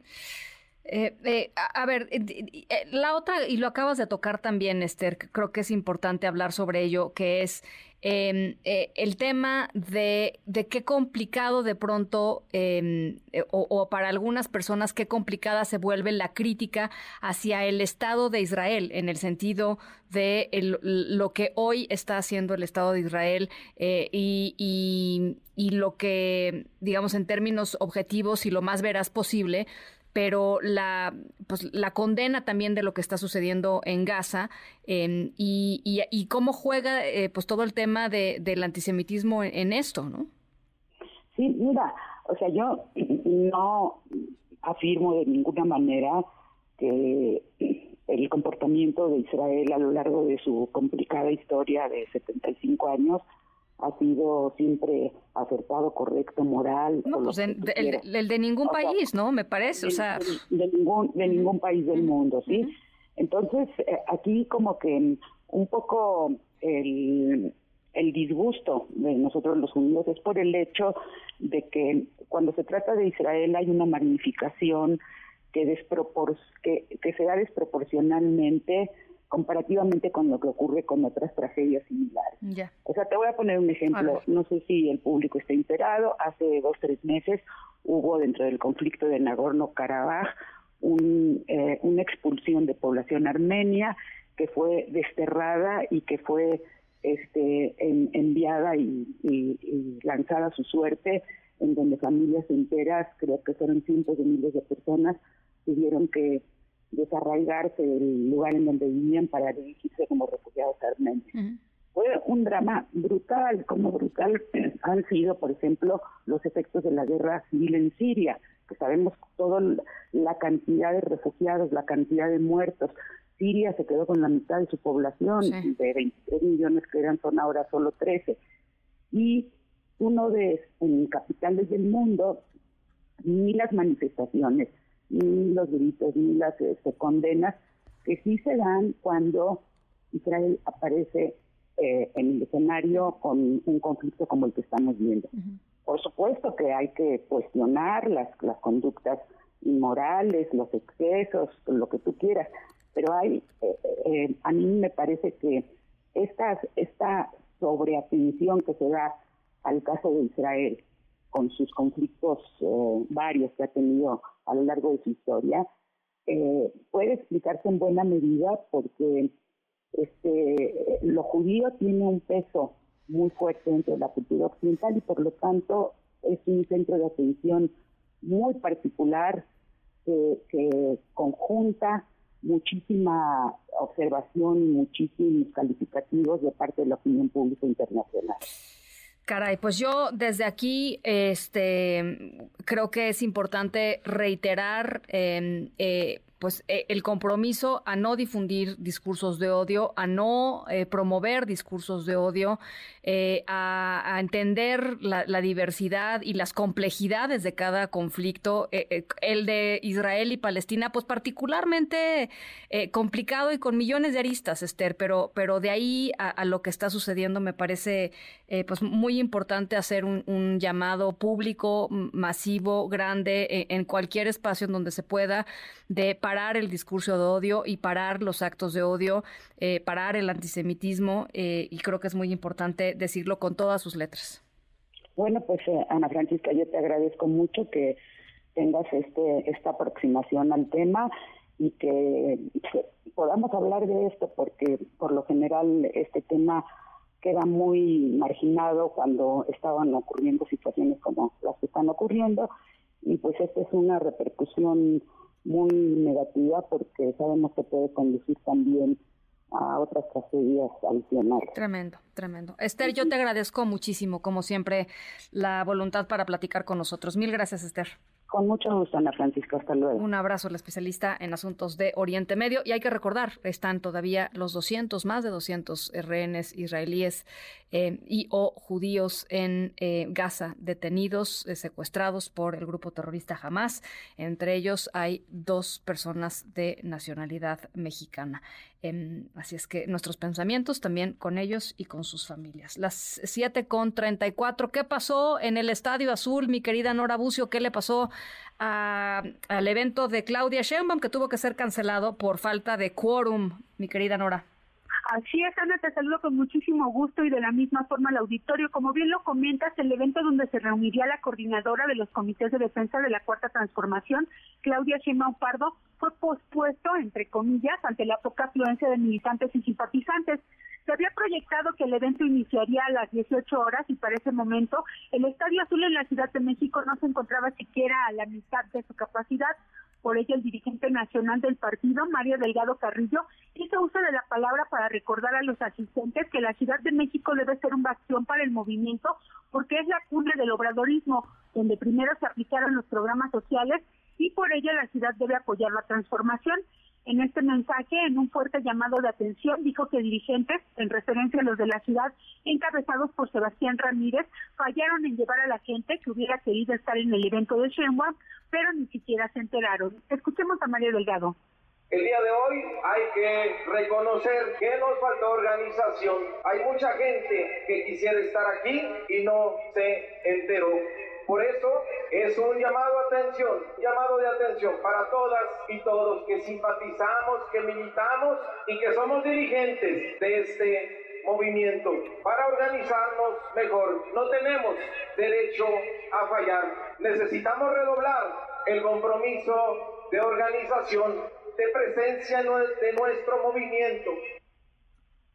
Eh, eh, a, ver, eh, la otra, y lo acabas de tocar también, Esther, creo que es importante hablar sobre ello, que es em, el tema de, de, qué complicado de pronto, em, o, para algunas personas, qué complicada se vuelve la crítica hacia el Estado de Israel, en el sentido de lo que hoy está haciendo el Estado de Israel y, y, y lo que, digamos, en términos objetivos y lo más veraz posible, pero la, pues, la condena también de lo que está sucediendo en Gaza y, y, cómo juega eh, pues todo el tema de, del antisemitismo en, esto, ¿no? Sí, mira, o sea, yo no afirmo de ninguna manera que el comportamiento de Israel a lo largo de su complicada historia de 75 años ha sido siempre acertado, correcto, moral. No, pues el, de ningún país, ¿no? Me parece, o sea... De, ningún, de ningún país del mundo, ¿sí? Entonces, eh, aquí como que un poco el, el disgusto de nosotros los judíos es por el hecho de que cuando se trata de Israel hay una magnificación que, despropor que, que se da desproporcionalmente comparativamente con lo que ocurre con otras tragedias similares. O sea, te voy a poner un ejemplo, no sé si el público está enterado, hace dos, tres meses hubo dentro del conflicto de Nagorno-Karabaj un, eh, una expulsión de población armenia que fue desterrada y que fue este, enviada y, lanzada a su suerte, en donde familias enteras, creo que fueron cientos de miles de personas, tuvieron que desarraigarse del lugar en donde vivían para dirigirse como refugiados armenios. Fue un drama brutal, como brutal han sido, por ejemplo, los efectos de la guerra civil en Siria, que sabemos toda la cantidad de refugiados, la cantidad de muertos. Siria se quedó con la mitad de su población, de 23 millones que eran, son ahora solo 13. Y uno de, en capitales del mundo, ni las manifestaciones, ni los gritos, ni las este, condenas, que sí se dan cuando Israel aparece eh, en el escenario con un conflicto como el que estamos viendo. Por supuesto que hay que cuestionar las, las conductas inmorales, los excesos, lo que tú quieras, pero hay, eh, eh, a mí me parece que esta, esta sobreatención que se da al caso de Israel, con sus conflictos eh, varios que ha tenido a lo largo de su historia, eh, puede explicarse en buena medida porque este, lo judío tiene un peso muy fuerte dentro de la cultura occidental y por lo tanto es un centro de atención muy particular que, conjunta muchísima observación y muchísimos calificativos de parte de la opinión pública internacional. Caray, pues yo desde aquí este, creo que es importante reiterar em, eh, pues eh, el compromiso a no difundir discursos de odio, a no eh, promover discursos de odio, eh, a, entender la, diversidad y las complejidades de cada conflicto. el de Israel y Palestina, pues particularmente complicado y con millones de aristas, Esther, pero, pero de ahí a, lo que está sucediendo me parece pues muy importante hacer un, llamado público, masivo, grande, en cualquier espacio en donde se pueda, de parar el discurso de odio y parar los actos de odio, eh, parar el antisemitismo, eh, y creo que es muy importante decirlo con todas sus letras. Bueno, pues eh, Ana Francisca, yo te agradezco mucho que tengas este esta aproximación al tema y que, podamos hablar de esto, porque por lo general este tema queda muy marginado cuando estaban ocurriendo situaciones como las que están ocurriendo y pues esta es una repercusión muy negativa porque sabemos que puede conducir también a otras tragedias adicionales. Tremendo, tremendo. Esther, yo te agradezco muchísimo, como siempre, la voluntad para platicar con nosotros. Mil gracias, Esther. Con mucho gusto, Ana Francisca. Hasta luego. Un abrazo a la especialista en asuntos de Oriente Medio. Y hay que recordar, están todavía los 200, más de 200 rehenes israelíes eh, y o judíos en eh, Gaza detenidos, eh, secuestrados por el grupo terrorista Hamas. Entre ellos hay dos personas de nacionalidad mexicana. Em, así es que nuestros pensamientos también con ellos y con sus familias. Las 7 con 34. ¿Qué pasó en el Estadio Azul, mi querida Nora Bucio? ¿Qué le pasó al evento de Claudia Sheinbaum que tuvo que ser cancelado por falta de quórum, mi querida Nora. Así es, Ana, te saludo con muchísimo gusto y de la misma forma al auditorio. Como bien lo comentas, el evento donde se reuniría la coordinadora de los comités de defensa de la Cuarta Transformación, Claudia Sheinbaum Pardo, fue pospuesto, entre comillas, ante la poca afluencia de militantes y simpatizantes. Se había proyectado que el evento iniciaría a las 18 horas y para ese momento el Estadio Azul en la Ciudad de México no se encontraba siquiera a la mitad de su capacidad. Por ello, el dirigente nacional del partido, Mario Delgado Carrillo, hizo uso de la palabra para recordar a los asistentes que la Ciudad de México debe ser un bastión para el movimiento porque es la cumbre del obradorismo, donde primero se aplicaron los programas sociales y por ello la ciudad debe apoyar la transformación. En este mensaje, en un fuerte llamado de atención, dijo que dirigentes, en referencia a los de la ciudad, encabezados por Sebastián Ramírez, fallaron en llevar a la gente que hubiera querido estar en el evento de Shenhua, pero ni siquiera se enteraron. Escuchemos a Mario Delgado. El día de hoy hay que reconocer que nos falta organización. Hay mucha gente que quisiera estar aquí y no se enteró Por eso es un llamado a atención, llamado de atención para todas y todos que simpatizamos, que militamos y que somos dirigentes de este movimiento para organizarnos mejor. No tenemos derecho a fallar. Necesitamos redoblar el compromiso de organización, de presencia de nuestro movimiento,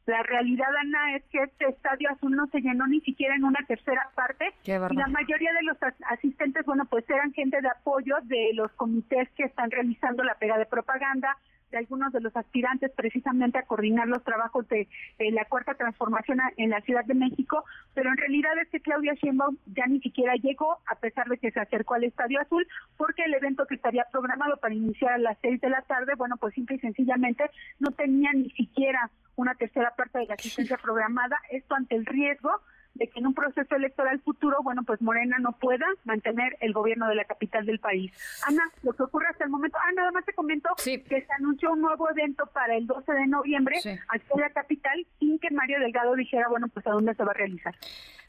la realidad, Ana, es que este estadio azul no se llenó ni siquiera en una tercera parte. y la mayoría de los asistentes, bueno, pues eran gente de apoyo de los comités que están realizando la pega de propaganda, de algunos de los aspirantes precisamente a coordinar los trabajos de la cuarta transformación en la Ciudad de México, pero en realidad es que Claudia Sheinbaum ya ni siquiera llegó a pesar de que se acercó al Estadio Azul porque el evento que estaría programado para iniciar a las seis de la tarde, bueno, pues simple y sencillamente no tenía ni siquiera una tercera parte de la asistencia programada, esto ante el riesgo de que en un proceso electoral futuro, bueno, pues Morena no pueda mantener el gobierno de la capital del país. Ana, lo que ocurre hasta el momento, ah, nada más te comento que se anunció un nuevo evento para el 12 de noviembre aquí en la capital sin que Mario Delgado dijera, bueno, pues a dónde se va a realizar.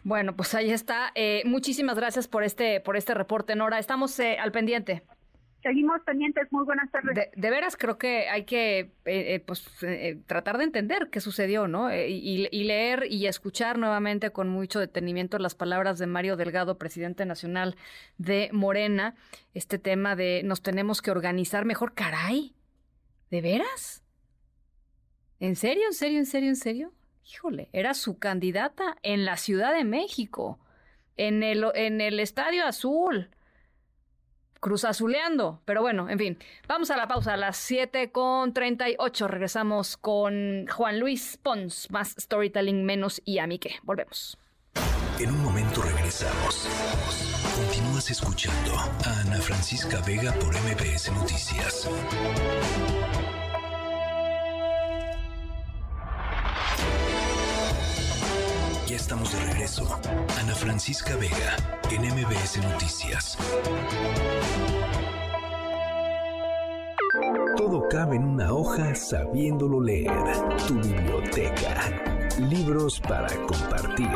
Bueno, pues ahí está. Eh, muchísimas gracias por este por este reporte, Nora. Estamos eh, al pendiente. Seguimos pendientes. Muy buenas tardes. De, veras creo que hay que eh, eh, pues eh, tratar de entender qué sucedió, ¿no? Y, leer y escuchar nuevamente con mucho detenimiento las palabras de Mario Delgado, presidente nacional de Morena, este tema de nos tenemos que organizar mejor. Caray, ¿de veras? ¿En serio, en serio, en serio, en serio? Híjole, era su candidata en la Ciudad de México, en el, en el Estadio Azul cruzazuleando. Pero bueno, en fin, vamos a la pausa a las 7 con 38. Regresamos con Juan Luis Pons, más storytelling, menos y a mí. Volvemos. En un momento regresamos. Continúas escuchando a Ana Francisca Vega por MBS Noticias. Ya estamos de regreso. Ana Francisca Vega en MBS Noticias. Todo cabe en una hoja sabiéndolo leer. Tu biblioteca. Libros para compartir.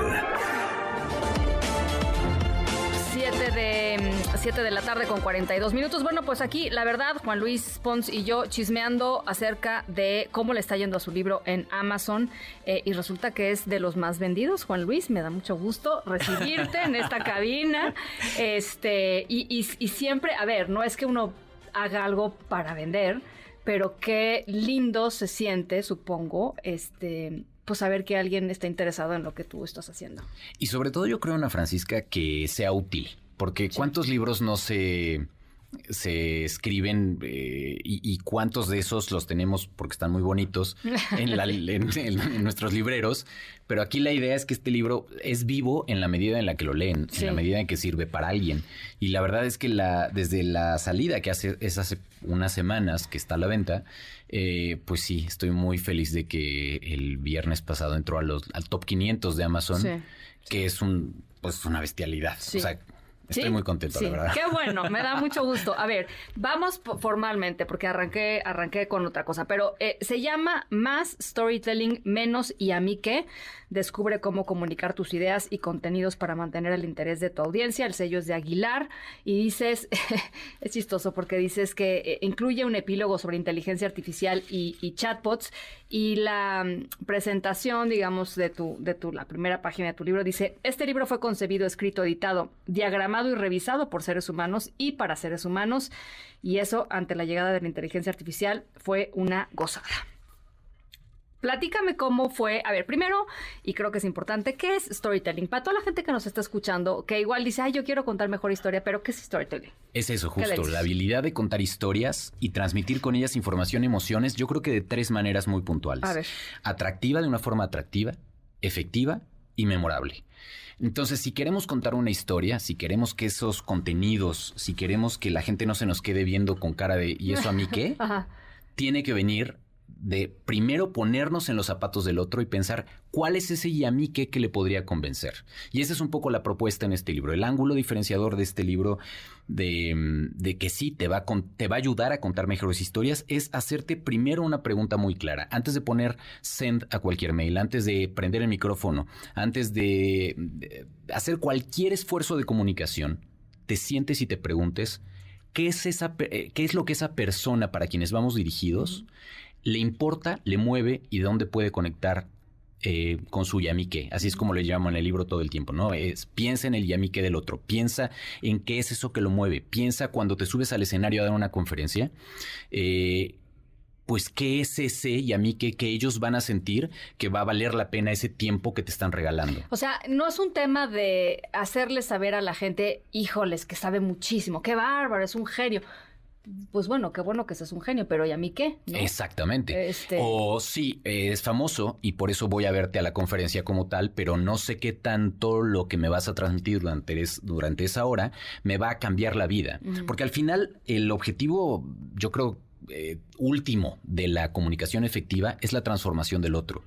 De, 7 de la tarde con 42 minutos. Bueno, pues aquí, la verdad, Juan Luis Pons y yo chismeando acerca de cómo le está yendo a su libro en Amazon. Eh, y resulta que es de los más vendidos. Juan Luis, me da mucho gusto recibirte en esta cabina. Este, y, y siempre, a ver, no es que uno haga algo para vender, pero qué lindo se siente, supongo, este, pues saber que alguien está interesado en lo que tú estás haciendo. Y sobre todo yo creo, Ana Francisca, que sea útil, porque ¿cuántos libros no se se escriben eh, y, cuántos de esos los tenemos porque están muy bonitos en, nuestros libreros. Pero aquí la idea es que este libro es vivo en la medida en la que lo leen, en la medida en que sirve para alguien. Y la verdad es que la, desde la salida, que hace, es hace unas semanas que está a la venta, eh, pues sí, estoy muy feliz de que el viernes pasado entró a los, al top 500 de Amazon, que es un, pues una bestialidad. O sea, Estoy muy contento, la verdad. Qué bueno, me da mucho gusto. A ver, vamos formalmente, porque arranqué, arranqué con otra cosa, pero eh, se llama Más Storytelling, Menos y a mí qué. Descubre cómo comunicar tus ideas y contenidos para mantener el interés de tu audiencia. El sello es de Aguilar y dices, es chistoso porque dices que eh, incluye un epílogo sobre inteligencia artificial y, y chatbots y la mm, presentación, digamos, de tu, de tu, la primera página de tu libro dice, este libro fue concebido, escrito, editado, diagramado y revisado por seres humanos y para seres humanos. Y eso, ante la llegada de la inteligencia artificial, fue una gozada. Platícame cómo fue. A ver, primero, y creo que es importante, ¿qué es storytelling? Para toda la gente que nos está escuchando, que igual dice, ay, yo quiero contar mejor historia, pero ¿qué es storytelling? Es eso, justo, la habilidad de contar historias y transmitir con ellas información, emociones, yo creo que de tres maneras muy puntuales. A ver. Atractiva, de una forma atractiva, efectiva y memorable. Entonces, si queremos contar una historia, si queremos que esos contenidos, si queremos que la gente no se nos quede viendo con cara de ¿y eso a mí qué? Tiene que venir de primero ponernos en los zapatos del otro y pensar cuál es ese y a mí qué que le podría convencer. Y esa es un poco la propuesta en este libro. El ángulo diferenciador de este libro de, mm, que sí te va, a, te va a ayudar a contar mejores historias es hacerte primero una pregunta muy clara. Antes de poner send a cualquier mail, antes de prender el micrófono, antes de hacer cualquier esfuerzo de comunicación, te sientes y te preguntes qué es, esa, eh, qué es lo que esa persona para quienes vamos dirigidos le importa, le mueve y de dónde puede conectar eh, con su yamique. Así es como le llaman en el libro todo el tiempo, ¿no? Es piensa en el yamique del otro, piensa en qué es eso que lo mueve, piensa cuando te subes al escenario a dar una conferencia. Eh, pues qué es ese y a mí que, que ellos van a sentir que va a valer la pena ese tiempo que te están regalando. O sea, no es un tema de hacerle saber a la gente, híjoles, que sabe muchísimo, qué bárbaro, es un genio pues bueno, qué bueno que seas un genio, pero ¿y a mí qué? Exactamente. Este o sí, es famoso y por eso voy a verte a la conferencia como tal, pero no sé qué tanto lo que me vas a transmitir durante, durante esa hora me va a cambiar la vida. Porque al final el objetivo, yo creo eh, último de la comunicación efectiva es la transformación del otro.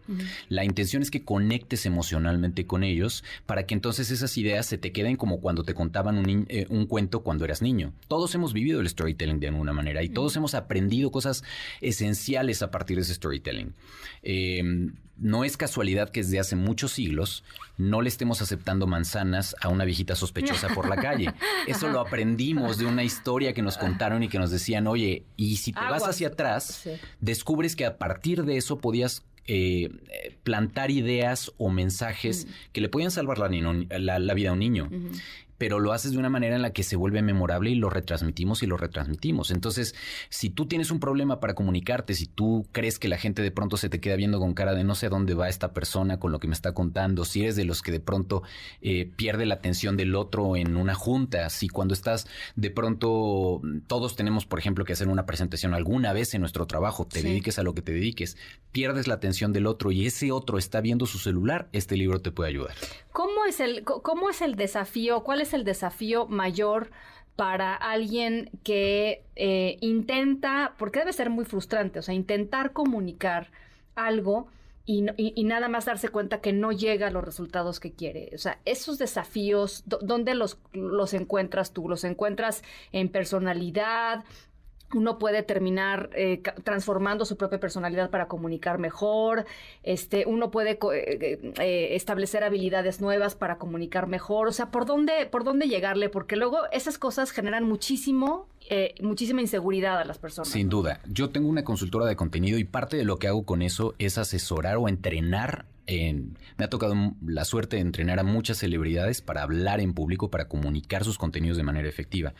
La intención es que conectes emocionalmente con ellos para que entonces esas ideas se te queden como cuando te contaban un, eh, cuento cuando eras niño. Todos hemos vivido el storytelling de alguna manera y todos hemos aprendido cosas esenciales a partir de ese storytelling. Eh, no es casualidad que desde hace muchos siglos no le estemos aceptando manzanas a una viejita sospechosa por la calle. Eso lo aprendimos de una historia que nos contaron y que nos decían, oye, y si te vas hacia atrás, descubres que a partir de eso podías eh, plantar ideas o mensajes que le podían salvar la, vida a un niño pero lo haces de una manera en la que se vuelve memorable y lo retransmitimos y lo retransmitimos. Entonces, si tú tienes un problema para comunicarte, si tú crees que la gente de pronto se te queda viendo con cara de no sé dónde va esta persona con lo que me está contando, si eres de los que de pronto eh, pierde la atención del otro en una junta, si cuando estás de pronto, todos tenemos, por ejemplo, que hacer una presentación alguna vez en nuestro trabajo, te dediques a lo que te dediques, pierdes la atención del otro y ese otro está viendo su celular, este libro te puede ayudar. ¿Cómo es el, cómo es el desafío? ¿Cuál es el desafío mayor para alguien que eh, intenta, porque debe ser muy frustrante, o sea, intentar comunicar algo y, nada más darse cuenta que no llega a los resultados que quiere. O sea, esos desafíos, ¿dónde los, los encuentras tú? ¿Los encuentras en personalidad? Uno puede terminar eh, transformando su propia personalidad para comunicar mejor, este, uno puede eh, eh, establecer habilidades nuevas para comunicar mejor, o sea, ¿por dónde, por dónde llegarle? Porque luego esas cosas generan muchísimo, muchísima inseguridad a las personas. Sin duda, yo tengo una consultora de contenido y parte de lo que hago con eso es asesorar o entrenar me ha tocado la suerte de entrenar a muchas celebridades para hablar en público, para comunicar sus contenidos de manera efectiva.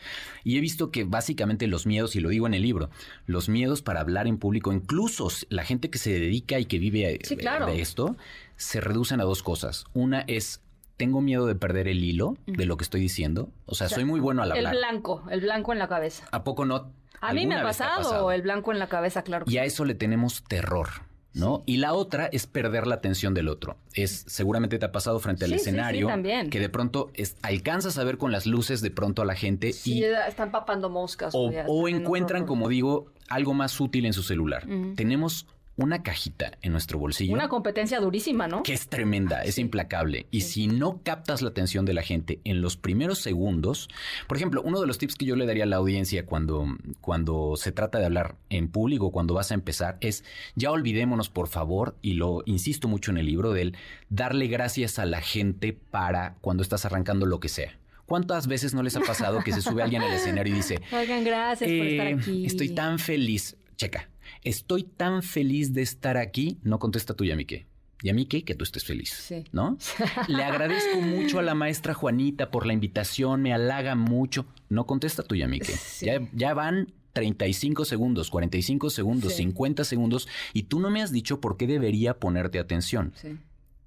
Y he visto que básicamente los miedos, y lo digo en el libro, los miedos para hablar en público, incluso la gente que se dedica y que vive eh, de esto, se reducen a dos cosas. Una es tengo miedo de perder el hilo de lo que estoy diciendo. O sea, soy muy bueno al hablar. El blanco, el blanco en la cabeza. ¿A poco no? A mí me ha pasado, el blanco en la cabeza, claro. Y a eso le tenemos terror. ¿No? Y la otra es perder la atención del otro. Es seguramente te ha pasado frente al escenario que de pronto alcanzas a ver con las luces de pronto a la gente y están papando moscas o, encuentran, como digo, algo más útil en su celular. Tenemos una cajita en nuestro bolsillo. Una competencia durísima, ¿no? Que es tremenda, es implacable. Y si no captas la atención de la gente en los primeros segundos, por ejemplo, uno de los tips que yo le daría a la audiencia cuando, cuando se trata de hablar en público, cuando vas a empezar, es ya olvidémonos, por favor, y lo insisto mucho en el libro de él, darle gracias a la gente para cuando estás arrancando lo que sea. ¿Cuántas veces no les ha pasado que se sube alguien al escenario y dice, oigan, gracias por estar eh, aquí? Estoy tan feliz. Checa, estoy tan feliz de estar aquí, no contesta tú, Yamique. Yamique, que tú estés feliz, sí. ¿no? Le agradezco mucho a la maestra Juanita por la invitación, me halaga mucho. No contesta tú, Yamique. Ya, ya van 35 segundos, 45 segundos, 50 segundos y tú no me has dicho por qué debería ponerte atención. Sí.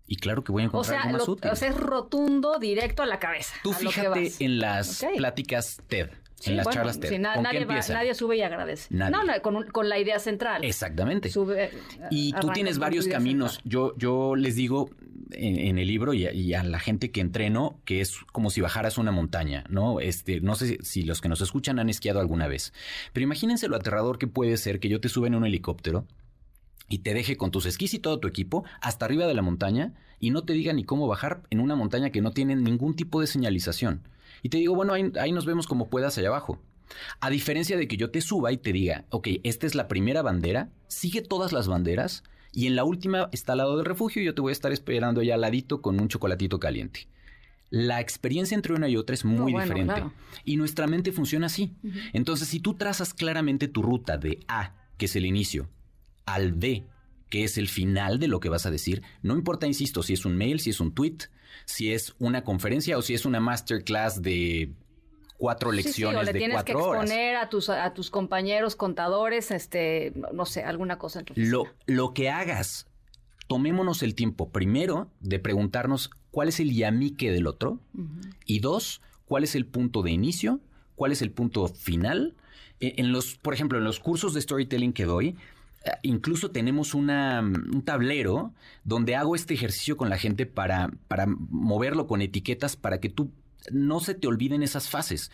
Y claro que voy a encontrar algo más útil. O sea, es rotundo, directo a la cabeza. Tú fíjate en las pláticas TED en las charlas TED. nadie, sube y agradece. No, con, la idea central. Exactamente. y tú tienes varios caminos. Yo, yo les digo en, el libro y a, la gente que entreno que es como si bajaras una montaña, ¿no? Este, no sé si los que nos escuchan han esquiado alguna vez, pero imagínense lo aterrador que puede ser que yo te suba en un helicóptero y te deje con tus esquís y todo tu equipo hasta arriba de la montaña y no te diga ni cómo bajar en una montaña que no tiene ningún tipo de señalización. Y te digo, bueno, ahí, nos vemos como puedas allá abajo. A diferencia de que yo te suba y te diga, ok, esta es la primera bandera, sigue todas las banderas y en la última está al lado del refugio y yo te voy a estar esperando ya al ladito con un chocolatito caliente. la experiencia entre una y otra es muy diferente. Y nuestra mente funciona así. Entonces, si tú trazas claramente tu ruta de A, que es el inicio, al B, que es el final de lo que vas a decir, no importa, insisto, si es un mail, si es un tweet, si es una conferencia o si es una masterclass de cuatro lecciones sí, sí, o le tienes que exponer a tus a tus compañeros contadores, este, no, sé, alguna cosa. Lo, lo que hagas, tomémonos el tiempo primero de preguntarnos cuál es el yamique del otro y dos, cuál es el punto de inicio, cuál es el punto final. E, en los, por ejemplo, en los cursos de storytelling que doy, incluso tenemos una, un tablero donde hago este ejercicio con la gente para, para moverlo con etiquetas para que tú no se te olviden esas fases.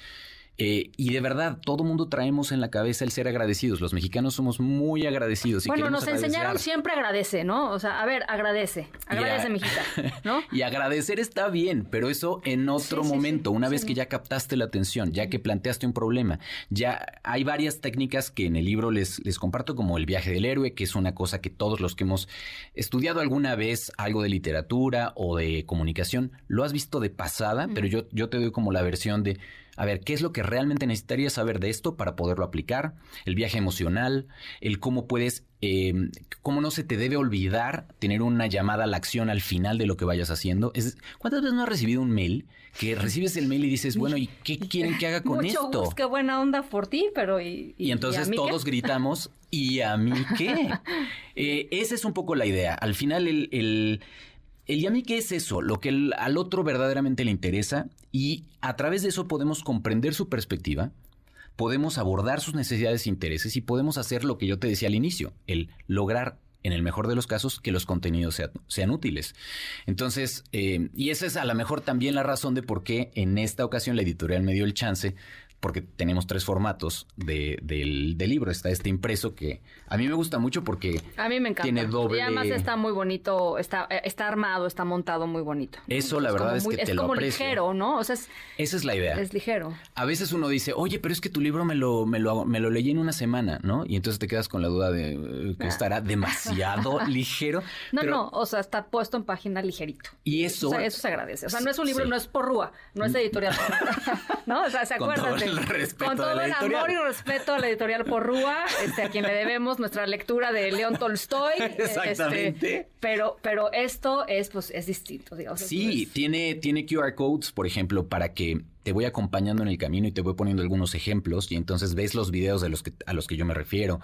Eh, y de verdad, todo mundo traemos en la cabeza el ser agradecidos. Los mexicanos somos muy agradecidos. bueno, nos enseñaron siempre agradece, ¿no? O sea, a ver, agradece, agradece, mijita, ¿no? y agradecer está bien, pero eso en otro momento, una vez que ya captaste la atención, ya que planteaste un problema, ya hay varias técnicas que en el libro les, les comparto, como el viaje del héroe, que es una cosa que todos los que hemos estudiado alguna vez algo de literatura o de comunicación, lo has visto de pasada, pero yo, yo te doy como la versión de a ver, ¿qué es lo que realmente necesitarías saber de esto para poderlo aplicar? El viaje emocional, el cómo puedes, em, cómo no se te debe olvidar tener una llamada a la acción al final de lo que vayas haciendo. Es, ¿Cuántas veces no has recibido un mail que recibes el mail y dices, bueno, ¿y qué quieren que haga con Mucho esto? qué buena onda por ti, pero y, y, entonces todos gritamos, ¿y a mí qué? Eh, esa es un poco la idea. Al final el el Yami, ¿qué es eso? Lo que al otro verdaderamente le interesa y a través de eso podemos comprender su perspectiva, podemos abordar sus necesidades e intereses y podemos hacer lo que yo te decía al inicio, el lograr en el mejor de los casos, que los contenidos sean, útiles. Entonces, eh, y esa es a lo mejor también la razón de por qué en esta ocasión la editorial me dio el chance porque tenemos tres formatos de, del, libro. Está este impreso que a mí me gusta mucho porque a mí me encanta. tiene doble... Y además está muy bonito, está, eh, está armado, está montado muy bonito. Eso la verdad es, que te lo aprecio. Es como ligero, ¿no? O sea, Esa es la idea. Es ligero. A veces uno dice, oye, pero es que tu libro me lo, me lo, me lo leí en una semana, ¿no? Y entonces te quedas con la duda de eh, que ah. estará demasiado ligero. No, no, o sea, está puesto en página ligerito. Y eso... O sea, eso se agradece. O sea, no es un libro, no es por rúa, no es editorial. ¿No? O sea, se acuerdan con todo el amor y respeto a la editorial Porrúa, este, a quien le debemos nuestra lectura de León Tolstoy. Este, Exactamente. pero, pero esto es, pues, es distinto, digamos. Sí, tiene, tiene QR codes, por ejemplo, para que te voy acompañando en el camino y te voy poniendo algunos ejemplos y entonces ves los videos de los que, a los que yo me refiero.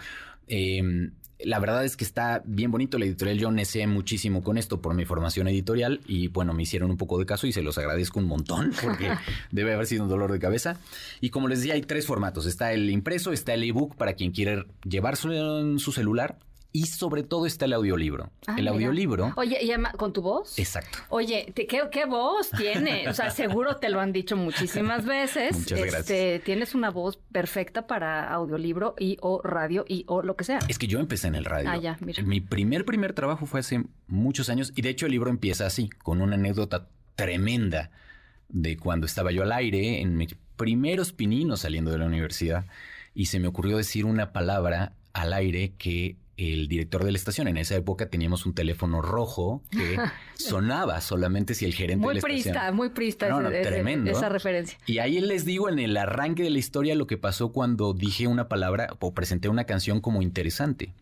Eh, la verdad es que está bien bonito. La editorial yo necé muchísimo con esto por mi formación editorial y bueno, me hicieron un poco de caso y se los agradezco un montón porque debe haber sido un dolor de cabeza. Y como les decía, hay tres formatos. Está el impreso, está el ebook para quien quiere llevárselo en su celular y sobre todo está el audiolibro. Ah, el audiolibro. Oye, ¿y con tu voz? Exacto. Oye, ¿qué, voz tiene? O sea, seguro te lo han dicho muchísimas veces. Muchas este, gracias. Tienes una voz perfecta para audiolibro y o radio y o lo que sea. Es que yo empecé en el radio. Ah, ya, mira. Mi primer, primer trabajo fue hace muchos años y de hecho el libro empieza así, con una anécdota tremenda de cuando estaba yo al aire en mis primeros pininos saliendo de la universidad y se me ocurrió decir una palabra al aire que el director de la estación. En esa época teníamos un teléfono rojo que sonaba solamente si el gerente muy de la prista, estación... Muy prista, muy prista tremendo. esa referencia. Y ahí les digo en el arranque de la historia lo que pasó cuando dije una palabra o presenté una canción como interesante.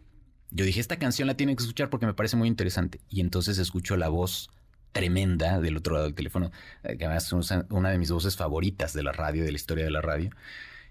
Yo dije, esta canción la tienen que escuchar porque me parece muy interesante. Y entonces escucho la voz tremenda del otro lado del teléfono, que además es una de mis voces favoritas de la radio, de la historia de la radio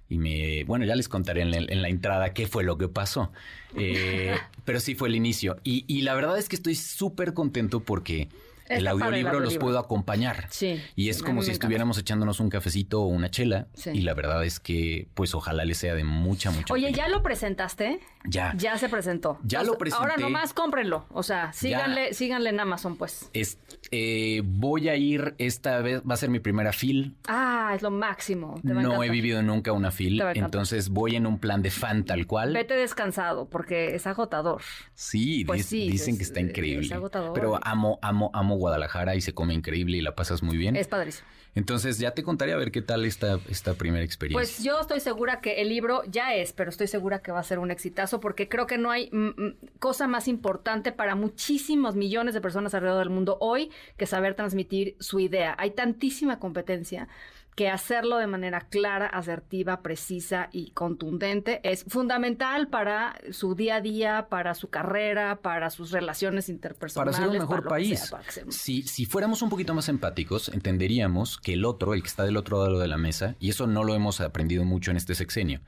y me, bueno, ya les contaré en la, entrada qué fue lo que pasó. Eh, pero sí fue el inicio. Y, y la verdad es que estoy súper contento porque el audiolibro, los puedo acompañar. Sí. Y es como si estuviéramos echándonos un cafecito o una chela. Y la verdad es que, pues, ojalá les sea de mucha, mucha. Oye, ¿ya lo presentaste? Ya. Ya se presentó. Ya lo presenté. Ahora nomás cómprenlo. O sea, síganle, síganle en Amazon, pues. Es, eh, voy a ir esta vez, va a ser mi primera fil. Ah, es lo máximo. no he vivido nunca una fil. Entonces voy en un plan de fan tal cual. Vete descansado, porque es agotador. Sí, pues dicen que está increíble. Es agotador. Pero amo, amo, amo amo Guadalajara y se come increíble y la pasas muy bien. Es padrísimo. Entonces ya te contaré a ver qué tal esta, esta primera experiencia. Pues yo estoy segura que el libro ya es, pero estoy segura que va a ser un exitazo porque creo que no hay mm, mm, cosa más importante para muchísimos millones de personas alrededor del mundo hoy que saber transmitir su idea. Hay tantísima competencia que hacerlo de manera clara, asertiva, precisa y contundente es fundamental para su día a día, para su carrera, para sus relaciones interpersonales. Para ser un mejor país. si, si fuéramos un poquito más empáticos, entenderíamos que el otro, el que está del otro lado de la mesa, y eso no lo hemos aprendido mucho en este sexenio,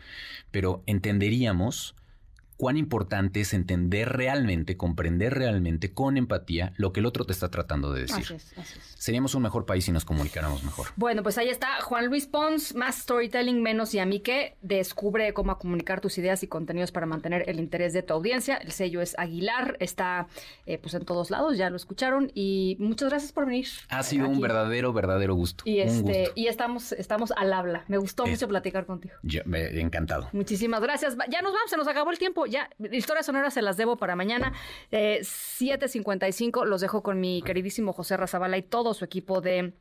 pero entenderíamos cuán importante es entender realmente, comprender realmente con empatía lo que el otro te está tratando de decir. Seríamos un mejor país si nos comunicáramos mejor. Bueno, pues ahí está Juan Luis Pons, más storytelling, menos y a mí que descubre cómo comunicar tus ideas y contenidos para mantener el interés de tu audiencia. El sello es Aguilar, está eh, pues en todos lados, ya lo escucharon y muchas gracias por venir. Ha sido un verdadero, verdadero gusto. Y este y estamos estamos al habla. Me gustó mucho platicar contigo. Yo, me, encantado. Muchísimas gracias. Ya nos vamos, se nos acabó el tiempo ya, historias sonoras se las debo para mañana. Eh, 7.55 los dejo con mi queridísimo José Razabala y todo su equipo de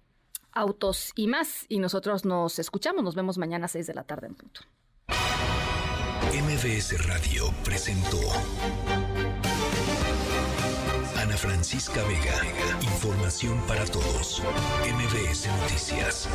autos y más. Y nosotros nos escuchamos, nos vemos mañana a 6 de la tarde en punto. MBS Radio presentó Ana Francisca Vega. Información para todos. MBS Noticias.